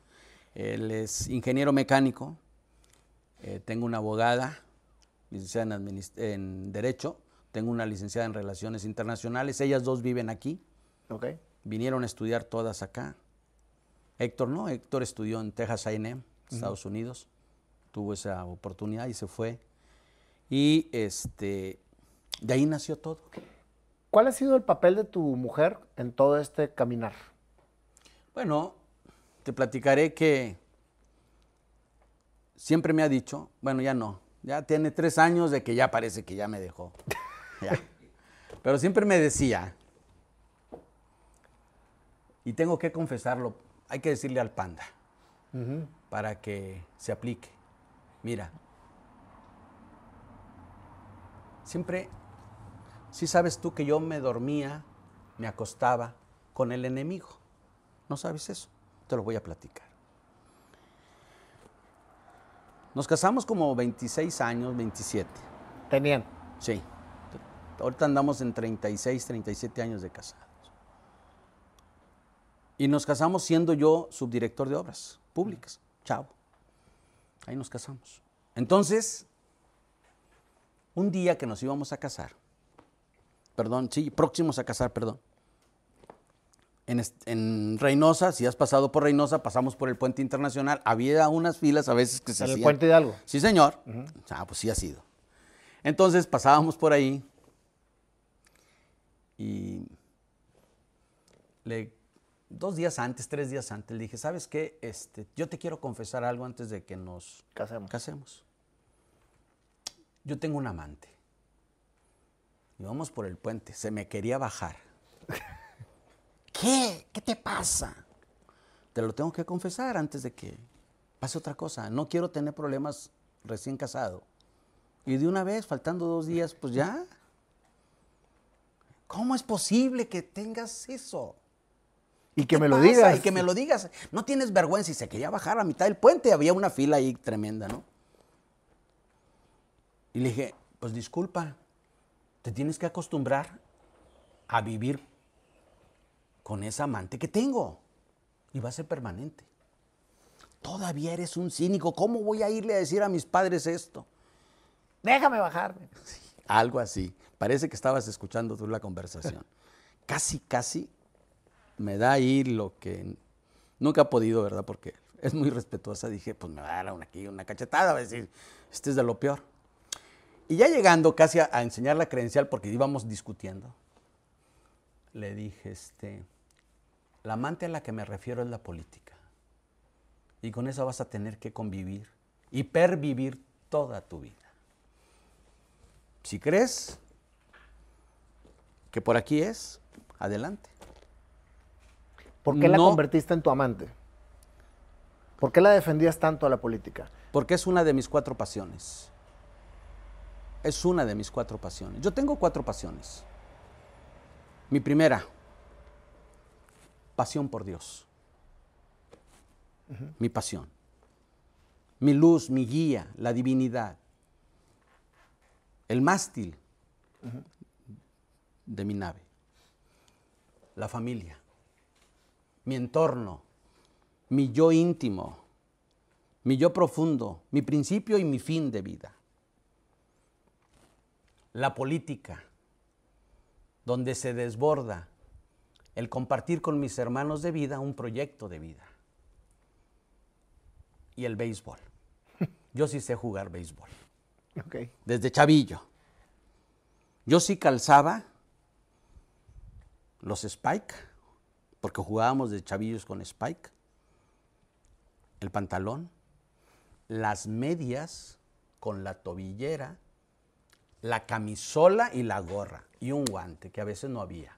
Él es ingeniero mecánico. Eh, tengo una abogada, licenciada en, en Derecho. Tengo una licenciada en Relaciones Internacionales. Ellas dos viven aquí. Ok. Vinieron a estudiar todas acá. Héctor no, Héctor estudió en Texas A&M, Estados Unidos. Tuvo esa oportunidad y se fue. Y este, de ahí nació todo. ¿Cuál ha sido el papel de tu mujer en todo este caminar? Bueno, te platicaré que siempre me ha dicho, bueno, ya no, ya tiene tres años de que ya parece que ya me dejó. Ya. *laughs* Pero siempre me decía, y tengo que confesarlo, hay que decirle al panda para que se aplique. Mira, siempre, si sabes tú que yo me dormía, me acostaba con el enemigo. ¿No sabes eso? Te lo voy a platicar. Nos casamos como 26 años, 27. Tenían. Sí. Ahorita andamos en 36, 37 años de casados. Y nos casamos siendo yo subdirector de obras públicas. Chao. Ahí nos casamos. Entonces, un día que nos íbamos a casar, perdón, sí, próximos a casar, perdón. En, en Reynosa, si has pasado por Reynosa, pasamos por el puente internacional. Había unas filas a veces que se En el. Puente Hidalgo. Sí, señor. Ah, pues sí ha sido. Entonces pasábamos por ahí y le, dos días antes, tres días antes, le dije, ¿sabes qué? Este, yo te quiero confesar algo antes de que nos Casemos. casemos. Yo tengo un amante. Y vamos por el puente. Se me quería bajar. *laughs* ¿Qué? ¿Qué te pasa? Te lo tengo que confesar antes de que pase otra cosa. No quiero tener problemas recién casado. Y de una vez, faltando dos días, pues ya. ¿Cómo es posible que tengas eso? Y que ¿Qué me lo digas. Y que me lo digas. No tienes vergüenza. Y se quería bajar a mitad del puente. Había una fila ahí tremenda, ¿no? Y le dije, pues disculpa, te tienes que acostumbrar a vivir con esa amante que tengo. Y va a ser permanente. Todavía eres un cínico. ¿Cómo voy a irle a decir a mis padres esto? Déjame bajarme. Algo así. Parece que estabas escuchando tú la conversación. *laughs* casi, casi me da ahí lo que nunca ha podido, ¿verdad? Porque es muy respetuosa. Dije, pues me va a dar una, aquí una cachetada, va a decir, este es de lo peor. Y ya llegando casi a, a enseñar la credencial, porque íbamos discutiendo, le dije, este, la amante a la que me refiero es la política. Y con eso vas a tener que convivir y pervivir toda tu vida. Si crees que por aquí es, adelante. ¿Por qué la No. convertiste en tu amante? ¿Por qué la defendías tanto a la política? Porque es una de mis cuatro pasiones. Es una de mis cuatro pasiones. Yo tengo cuatro pasiones. Mi primera, pasión por Dios. Mi pasión. Mi luz, mi guía, la divinidad. el mástil de mi nave, la familia, mi entorno, mi yo íntimo, mi yo profundo, mi principio y mi fin de vida. La política, donde se desborda el compartir con mis hermanos de vida un proyecto de vida. Y el béisbol. *laughs* Yo sí sé jugar béisbol. Desde chavillo. Yo sí calzaba los Spike, porque jugábamos de chavillos con Spike, el pantalón, las medias con la tobillera, la camisola y la gorra y un guante que a veces no había.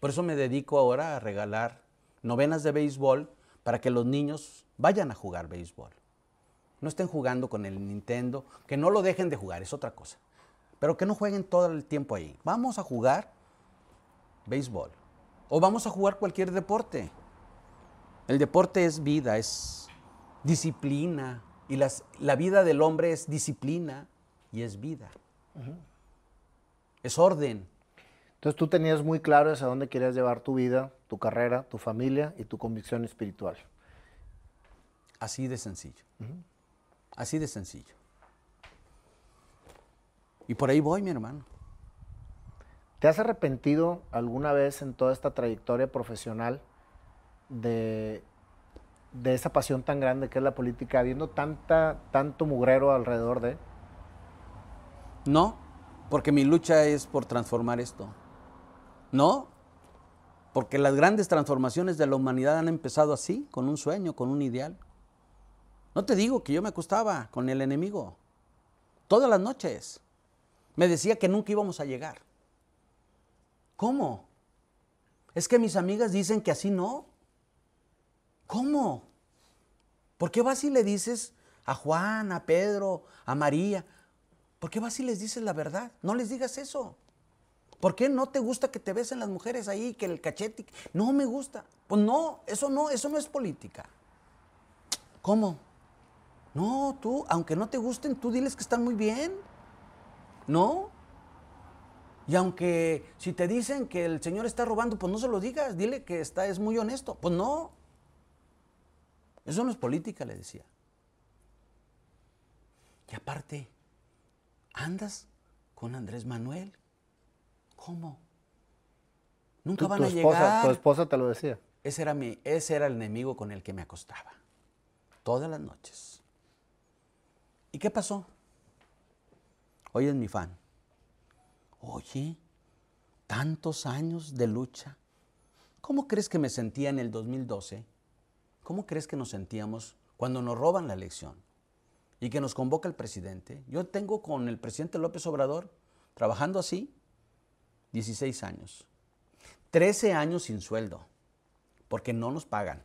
Por eso me dedico ahora a regalar novenas de béisbol para que los niños vayan a jugar béisbol. No estén jugando con el Nintendo, que no lo dejen de jugar, es otra cosa. Pero que no jueguen todo el tiempo ahí. Vamos a jugar béisbol. O vamos a jugar cualquier deporte. El deporte es vida, es disciplina. Y la vida del hombre es disciplina y es vida. Es orden. Entonces tú tenías muy claro hacia dónde querías llevar tu vida, tu carrera, tu familia y tu convicción espiritual. Así de sencillo. Así de sencillo. Y por ahí voy, mi hermano. ¿Te has arrepentido alguna vez en toda esta trayectoria profesional de, de esa pasión tan grande que es la política, habiendo tanta, tanto mugrero alrededor de? No, porque mi lucha es por transformar esto. No, porque las grandes transformaciones de la humanidad han empezado así, con un sueño, con un ideal. No te digo que yo me acostaba con el enemigo todas las noches. Me decía que nunca íbamos a llegar. ¿Cómo? Es que mis amigas dicen que así no. ¿Cómo? ¿Por qué vas y le dices a Juan, a Pedro, a María? ¿Por qué vas y les dices la verdad? No les digas eso. ¿Por qué no te gusta que te besen las mujeres ahí, que el cachete? No me gusta. Pues no, eso no, eso no es política. ¿Cómo? No, tú, aunque no te gusten, tú diles que están muy bien. ¿No? Y aunque si te dicen que el Señor está robando, pues no se lo digas, dile que está, es muy honesto. Pues no. Eso no es política, le decía. Y aparte, andas con Andrés Manuel. ¿Cómo? Nunca van a llegar. Tu esposa te lo decía. Ese era, mi, ese era el enemigo con el que me acostaba. Todas las noches. ¿Y qué pasó? Hoy es mi fan. Oye, tantos años de lucha. ¿Cómo crees que me sentía en el 2012? ¿Cómo crees que nos sentíamos cuando nos roban la elección y que nos convoca el presidente? Yo tengo con el presidente López Obrador trabajando así 16 años. 13 años sin sueldo, porque no nos pagan.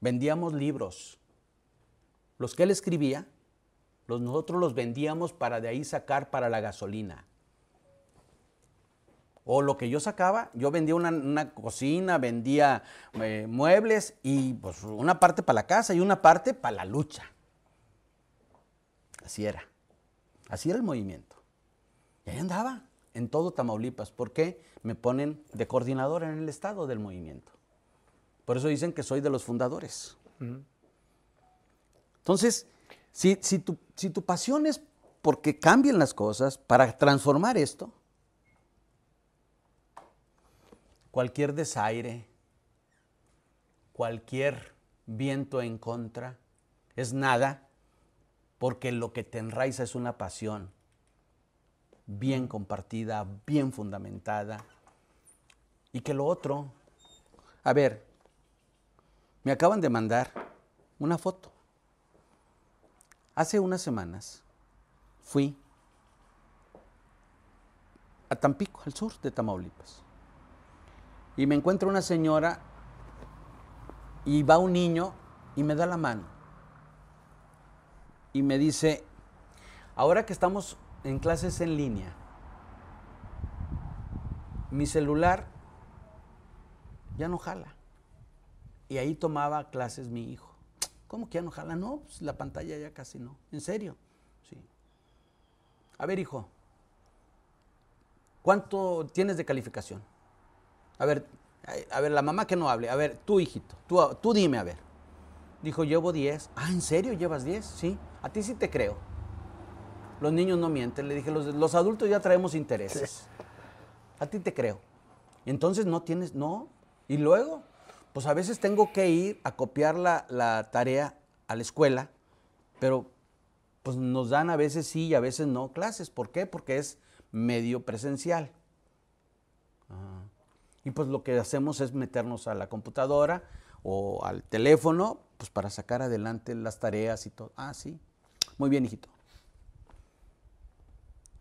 Vendíamos libros. Los que él escribía, los, nosotros los vendíamos para de ahí sacar para la gasolina. O lo que yo sacaba, yo vendía una, cocina, vendía eh, muebles y pues una parte para la casa y una parte para la lucha. Así era. Así era el movimiento. Y ahí andaba en todo Tamaulipas. ¿Por qué? Me ponen de coordinador en el estado del movimiento. Por eso dicen que soy de los fundadores. Entonces, si, tu, si tu pasión es porque cambien las cosas, para transformar esto, cualquier desaire, cualquier viento en contra, es nada, porque lo que te enraiza es una pasión bien compartida, bien fundamentada. Y que lo otro, a ver, me acaban de mandar una foto. Hace unas semanas fui a Tampico, al sur de Tamaulipas. Y me encuentro una señora y va un niño y me da la mano. Y me dice, ahora que estamos en clases en línea, mi celular ya no jala. Y ahí tomaba clases mi hijo. ¿Cómo que ya no jala? No, pues la pantalla ya casi no. ¿En serio? Sí. A ver, hijo, ¿cuánto tienes de calificación? A ver, a ver, la mamá que no hable. A ver, tú, hijito, tú, tú dime, a ver. Dijo, llevo 10. Ah, ¿en serio llevas 10? Sí, a ti sí te creo. Los niños no mienten. Le dije, los, adultos ya traemos intereses. A ti te creo. Entonces no tienes, no. Y luego, pues a veces tengo que ir a copiar la, la tarea a la escuela, pero pues nos dan a veces sí y a veces no clases. ¿Por qué? Porque es medio presencial. Ah. Y pues lo que hacemos es meternos a la computadora o al teléfono, pues para sacar adelante las tareas y todo. Ah, sí. Muy bien, hijito.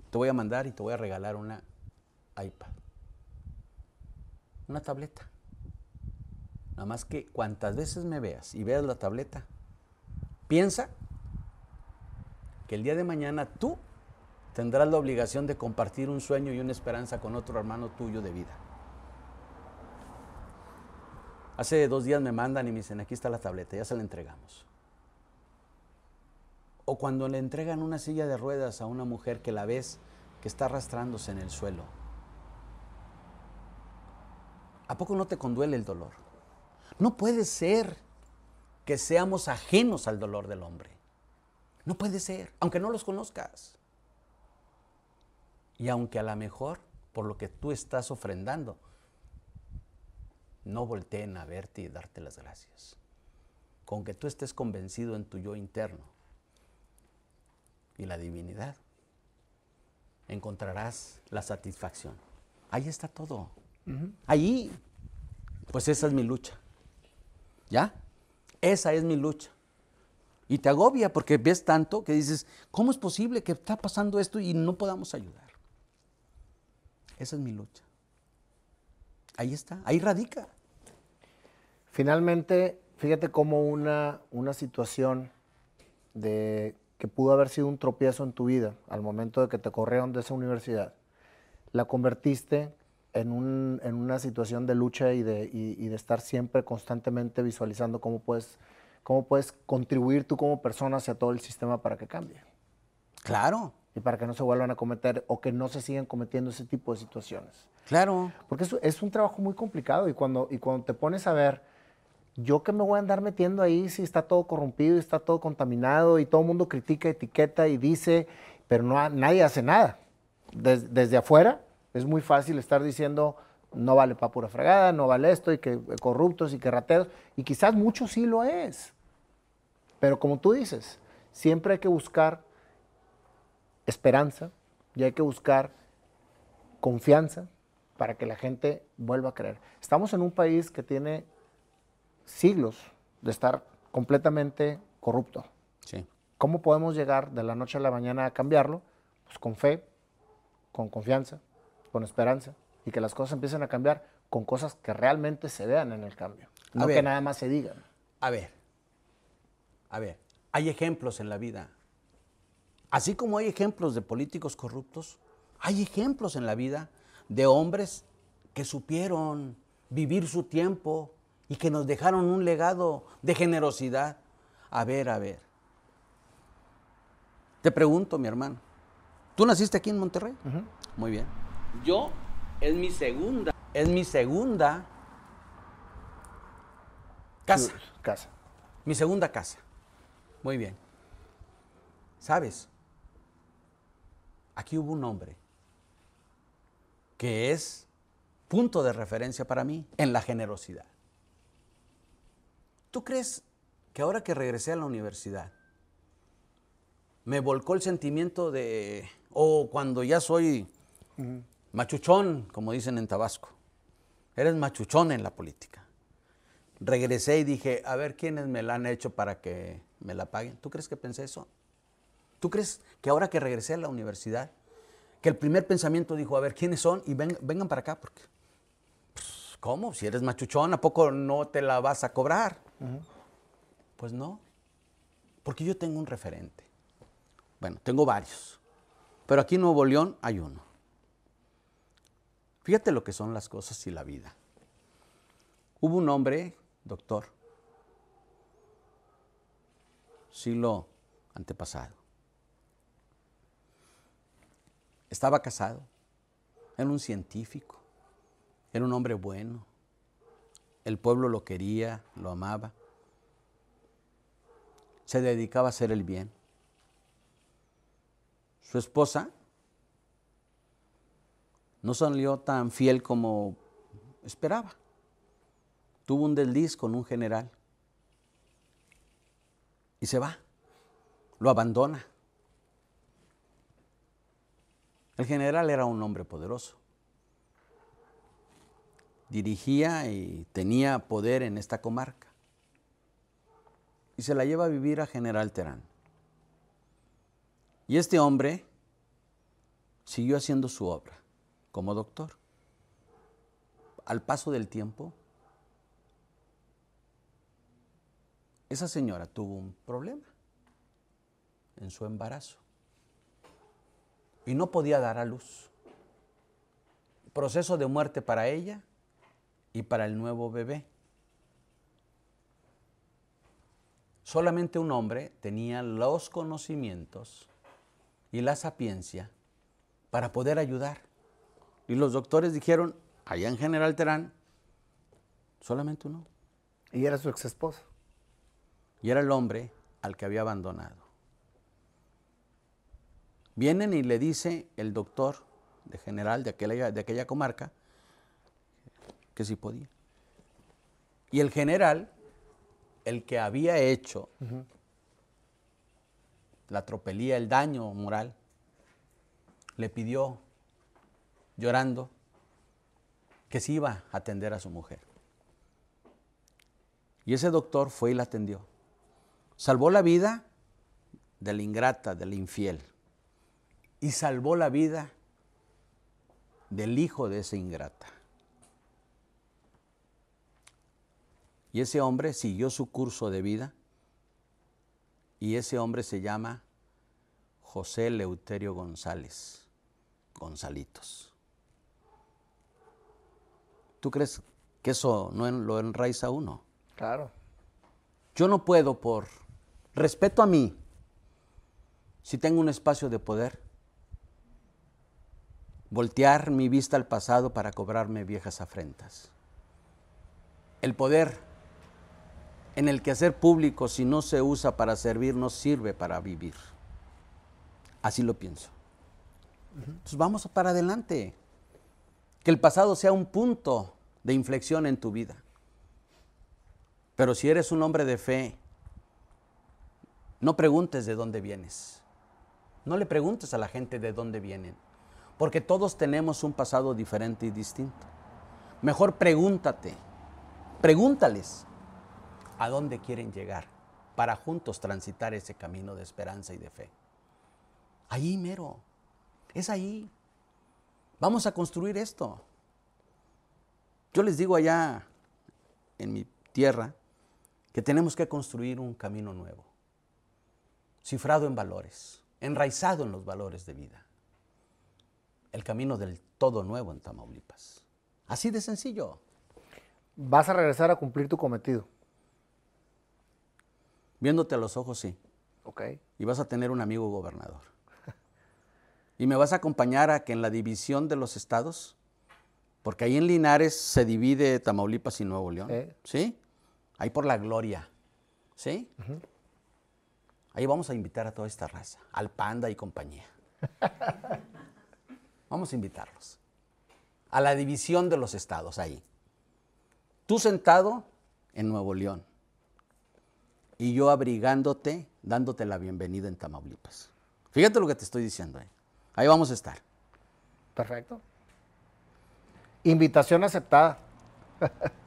Te voy a mandar y te voy a regalar una iPad. Una tableta. Nada más que cuantas veces me veas y veas la tableta, piensa que el día de mañana tú tendrás la obligación de compartir un sueño y una esperanza con otro hermano tuyo de vida. Hace dos días me mandan y me dicen, aquí está la tableta, ya se la entregamos. O cuando le entregan una silla de ruedas a una mujer que la ves que está arrastrándose en el suelo. ¿A poco no te conduele el dolor? No puede ser que seamos ajenos al dolor del hombre. No puede ser, aunque no los conozcas. Y aunque a lo mejor, por lo que tú estás ofrendando, no volteen a verte y darte las gracias. Con que tú estés convencido en tu yo interno y la divinidad, encontrarás la satisfacción. Ahí está todo. Ahí, pues esa es mi lucha. ¿Ya? Esa es mi lucha. Y te agobia porque ves tanto que dices, ¿cómo es posible que está pasando esto y no podamos ayudar? Esa es mi lucha. Ahí está, ahí radica. Finalmente, fíjate cómo una, una situación de, que pudo haber sido un tropiezo en tu vida al momento de que te corrieron de esa universidad, la convertiste en, un, en una situación de lucha y de, y, de, estar siempre constantemente visualizando cómo puedes, cómo puedes contribuir tú como persona hacia todo el sistema para que cambie. Claro. Y para que no se vuelvan a cometer o que no se sigan cometiendo ese tipo de situaciones. Claro. Porque es, es un trabajo muy complicado y cuando, y cuando te pones a ver yo que me voy a andar metiendo ahí si está todo corrompido y está todo contaminado y todo el mundo critica, etiqueta y dice, pero no, nadie hace nada. desde afuera es muy fácil estar diciendo, no vale para pura fregada, no vale esto, y que corruptos y que rateros, y quizás mucho sí lo es. Pero como tú dices, siempre hay que buscar esperanza y hay que buscar confianza para que la gente vuelva a creer. Estamos en un país que tiene siglos de estar completamente corrupto. Sí. ¿Cómo podemos llegar de la noche a la mañana a cambiarlo? Pues con fe, con confianza, con esperanza y que las cosas empiecen a cambiar con cosas que realmente se vean en el cambio, no que nada más se digan. A ver, a ver, hay ejemplos en la vida. Así como hay ejemplos de políticos corruptos, hay ejemplos en la vida de hombres que supieron vivir su tiempo, y que nos dejaron un legado de generosidad. A ver, a ver. Te pregunto, mi hermano, ¿tú naciste aquí en Monterrey? Muy bien. Yo es mi segunda, es mi segunda casa. Casa. Mi segunda casa. Muy bien. ¿Sabes? Aquí hubo un hombre que es punto de referencia para mí en la generosidad. ¿Tú crees que ahora que regresé a la universidad, me volcó el sentimiento de, o cuando ya soy machuchón, como dicen en Tabasco, eres machuchón en la política. Regresé y dije, a ver quiénes me la han hecho para que me la paguen. ¿Tú crees que pensé eso? ¿Tú crees que ahora que regresé a la universidad, que el primer pensamiento dijo, a ver quiénes son y vengan para acá? Porque, pues, ¿cómo? Si eres machuchón, ¿a poco no te la vas a cobrar? Pues no, porque yo tengo un referente. Bueno, tengo varios, pero aquí en Nuevo León hay uno. Fíjate lo que son las cosas y la vida. Hubo un hombre, doctor, siglo antepasado, Estaba casado. Era un científico. Era un hombre bueno. El pueblo lo quería, lo amaba. Se dedicaba a hacer el bien. Su esposa no salió tan fiel como esperaba. Tuvo un desliz con un general y se va, lo abandona. El general era un hombre poderoso. Dirigía y tenía poder en esta comarca. Y se la lleva a vivir a General Terán. Y este hombre siguió haciendo su obra como doctor. Al paso del tiempo, esa señora tuvo un problema en su embarazo y no podía dar a luz. Proceso de muerte para ella y para el nuevo bebé. Solamente un hombre tenía los conocimientos y la sapiencia para poder ayudar. Y los doctores dijeron, allá en General Terán, solamente uno. Y era su ex esposa. Y era el hombre al que había abandonado. Vienen y le dice el doctor de general de aquella, de aquella comarca que sí podía. Y el general, el que había hecho la tropelía, el daño moral, le pidió, llorando, que se iba a atender a su mujer. Y ese doctor fue y la atendió. Salvó la vida de la ingrata, del infiel y salvó la vida del hijo de esa ingrata. Y ese hombre siguió su curso de vida y ese hombre se llama José Leuterio González, Gonzalitos. ¿Tú crees que eso no lo enraiza uno? Claro. Yo no puedo por respeto a mí, si tengo un espacio de poder, voltear mi vista al pasado para cobrarme viejas afrentas. El poder en el que hacer público, si no se usa para servir, no sirve para vivir. Así lo pienso. Entonces vamos para adelante. Que el pasado sea un punto de inflexión en tu vida. Pero si eres un hombre de fe, no preguntes de dónde vienes. No le preguntes a la gente de dónde vienen porque todos tenemos un pasado diferente y distinto. Mejor pregúntate, pregúntales a dónde quieren llegar para juntos transitar ese camino de esperanza y de fe. Ahí mero, es ahí. Vamos a construir esto. Yo les digo allá en mi tierra que tenemos que construir un camino nuevo, cifrado en valores, enraizado en los valores de vida el camino del todo nuevo en Tamaulipas. Así de sencillo. Vas a regresar a cumplir tu cometido. Viéndote a los ojos, sí. Ok. Y vas a tener un amigo gobernador. *laughs* y me vas a acompañar a que en la división de los estados, porque ahí en Linares se divide Tamaulipas y Nuevo León. ¿Sí? Ahí por la gloria. ¿Sí? Ahí vamos a invitar a toda esta raza, al panda y compañía. *laughs* Vamos a invitarlos a la división de los estados ahí. Tú sentado en Nuevo León y yo abrigándote, dándote la bienvenida en Tamaulipas. Fíjate lo que te estoy diciendo. ¿eh? Ahí vamos a estar. Perfecto. Invitación aceptada. *laughs*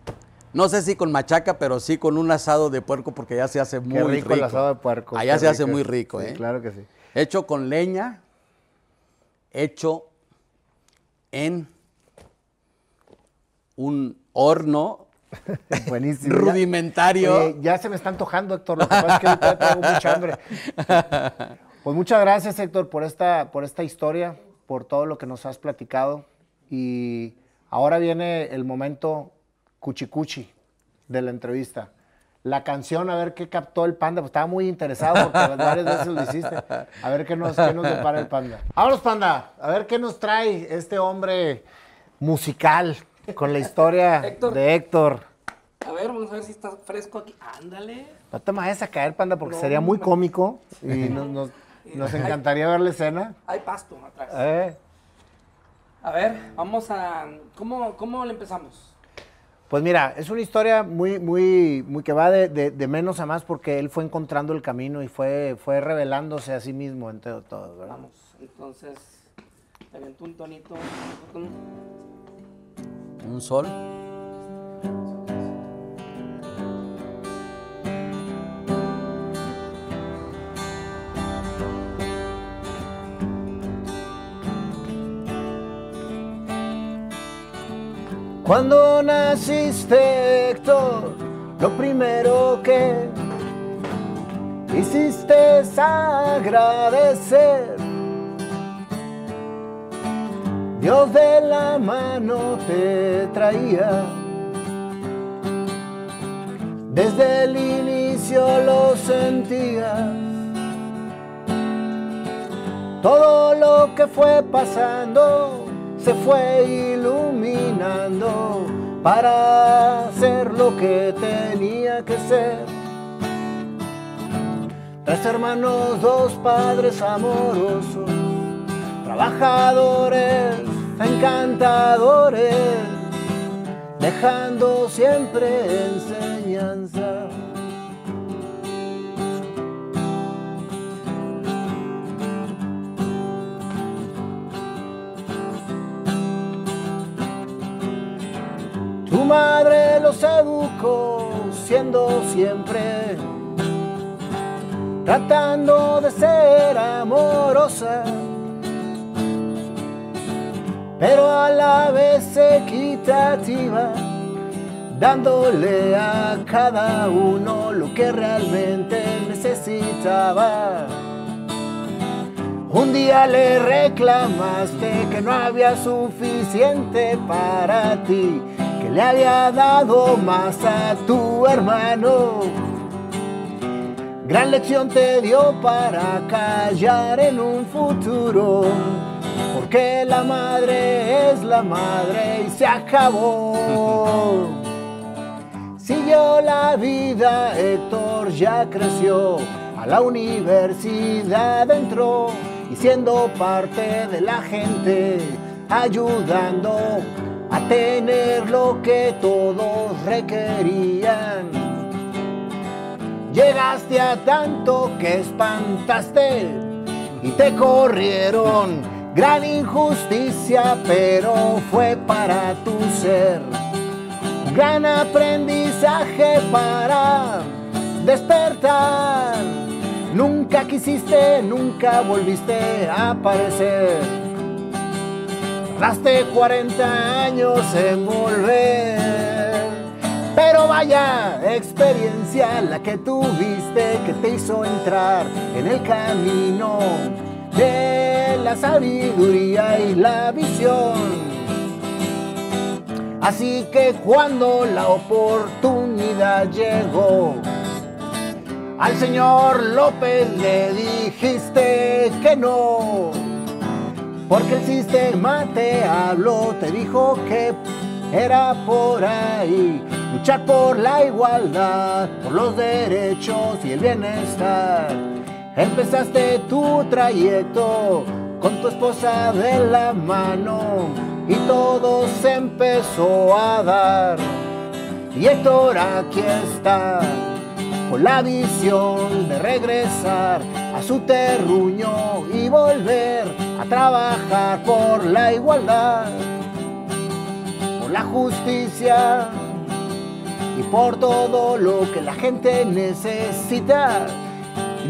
No sé si con machaca, pero sí con un asado de puerco porque ya se hace muy rico. el asado de puerco. Allá se hace muy rico, ¿eh? claro que sí. Hecho con leña, hecho en un horno *laughs* rudimentario. ya se me está antojando, Héctor. Lo que pasa es que ahorita tengo mucha hambre. *laughs* Pues muchas gracias, Héctor, por esta, por esta historia, por todo lo que nos has platicado. Y ahora viene el momento cuchicuchi de la entrevista. la canción, a ver qué captó el panda, pues estaba muy interesado porque varias veces lo hiciste. A ver qué nos, qué nos depara el panda. Vámonos, panda, a ver qué nos trae este hombre musical con la historia Héctor. de Héctor. A ver, vamos a ver si está fresco aquí. Ándale. No te vayas a caer, panda, porque No, sería muy cómico y *laughs* nos, nos- nos encantaría ver la escena. Hay pasto atrás. Eh, A ver, vamos a. ¿Cómo, cómo le empezamos? Pues mira, es una historia muy, muy, muy que va de, de- de menos a más porque él fue encontrando el camino y fue, fue revelándose a sí mismo entre todos, ¿verdad? Vamos. Entonces, te aventó un tonito. Un sol. Cuando naciste, Héctor, lo primero que hiciste es agradecer. Dios de la mano te traía. Desde el inicio lo sentías. Todo lo que fue pasando se fue iluminando para ser lo que tenía que ser. Tres hermanos, dos padres amorosos, trabajadores, encantadores, dejando siempre enseñanza. Tu madre los educó siendo siempre tratando de ser amorosa, pero a la vez equitativa, dándole a cada uno lo que realmente necesitaba. Un día le reclamaste que no había suficiente para ti, que le había dado más a tu hermano. Gran lección te dio para callar en un futuro, porque la madre es la madre y se acabó. *laughs* Siguió la vida, Héctor ya creció, a la universidad entró y siendo parte de la gente, ayudando a tener lo que todos requerían. Llegaste a tanto que espantaste y te corrieron. Gran injusticia, pero fue para tu ser. Gran aprendizaje para despertar. Nunca quisiste, nunca volviste a aparecer. Tardaste 40 años en volver. Pero vaya experiencia la que tuviste que te hizo entrar en el camino de la sabiduría y la visión. Así que cuando la oportunidad llegó, al señor López le dijiste que no, porque el sistema te habló, te dijo que era por ahí, luchar por la igualdad, por los derechos y el bienestar. Empezaste tu trayecto con tu esposa de la mano y todo se empezó a dar. Y Héctor aquí está, con la visión de regresar a su terruño y volver a trabajar por la igualdad, por la justicia y por todo lo que la gente necesita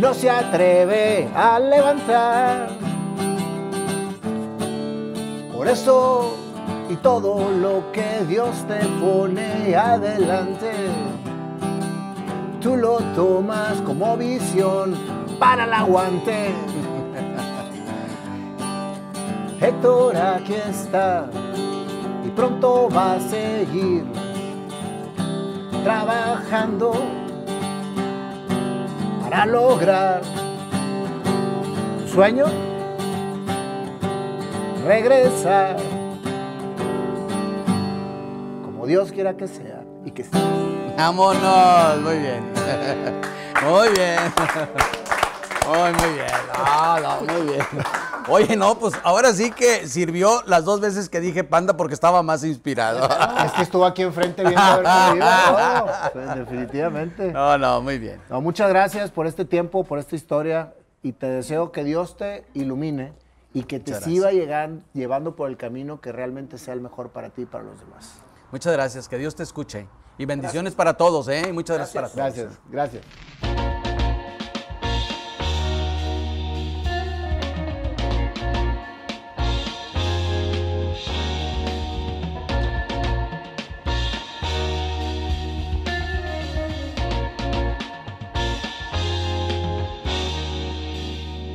no se atreve a levantar. Por eso y todo lo que Dios te pone adelante, tú lo tomas como visión para el aguante. *laughs* Héctor aquí está y pronto va a seguir trabajando para lograr sueño, regresar como Dios quiera que sea y que sea. Vámonos, muy bien. *laughs* Muy bien. *laughs* Muy, muy bien. No, muy bien. Oye, no, pues ahora sí que sirvió las dos veces que dije panda porque estaba más inspirado. Es que estuvo aquí enfrente viendo a ver cómo iba. Pues, definitivamente. No, no, muy bien. No, muchas gracias por este tiempo, por esta historia y te deseo que Dios te ilumine y que te Muchas siga llegan- llevando por el camino que realmente sea el mejor para ti y para los demás. Muchas gracias, que Dios te escuche. Y bendiciones para todos, ¿eh? Muchas gracias, para todos. Gracias, gracias.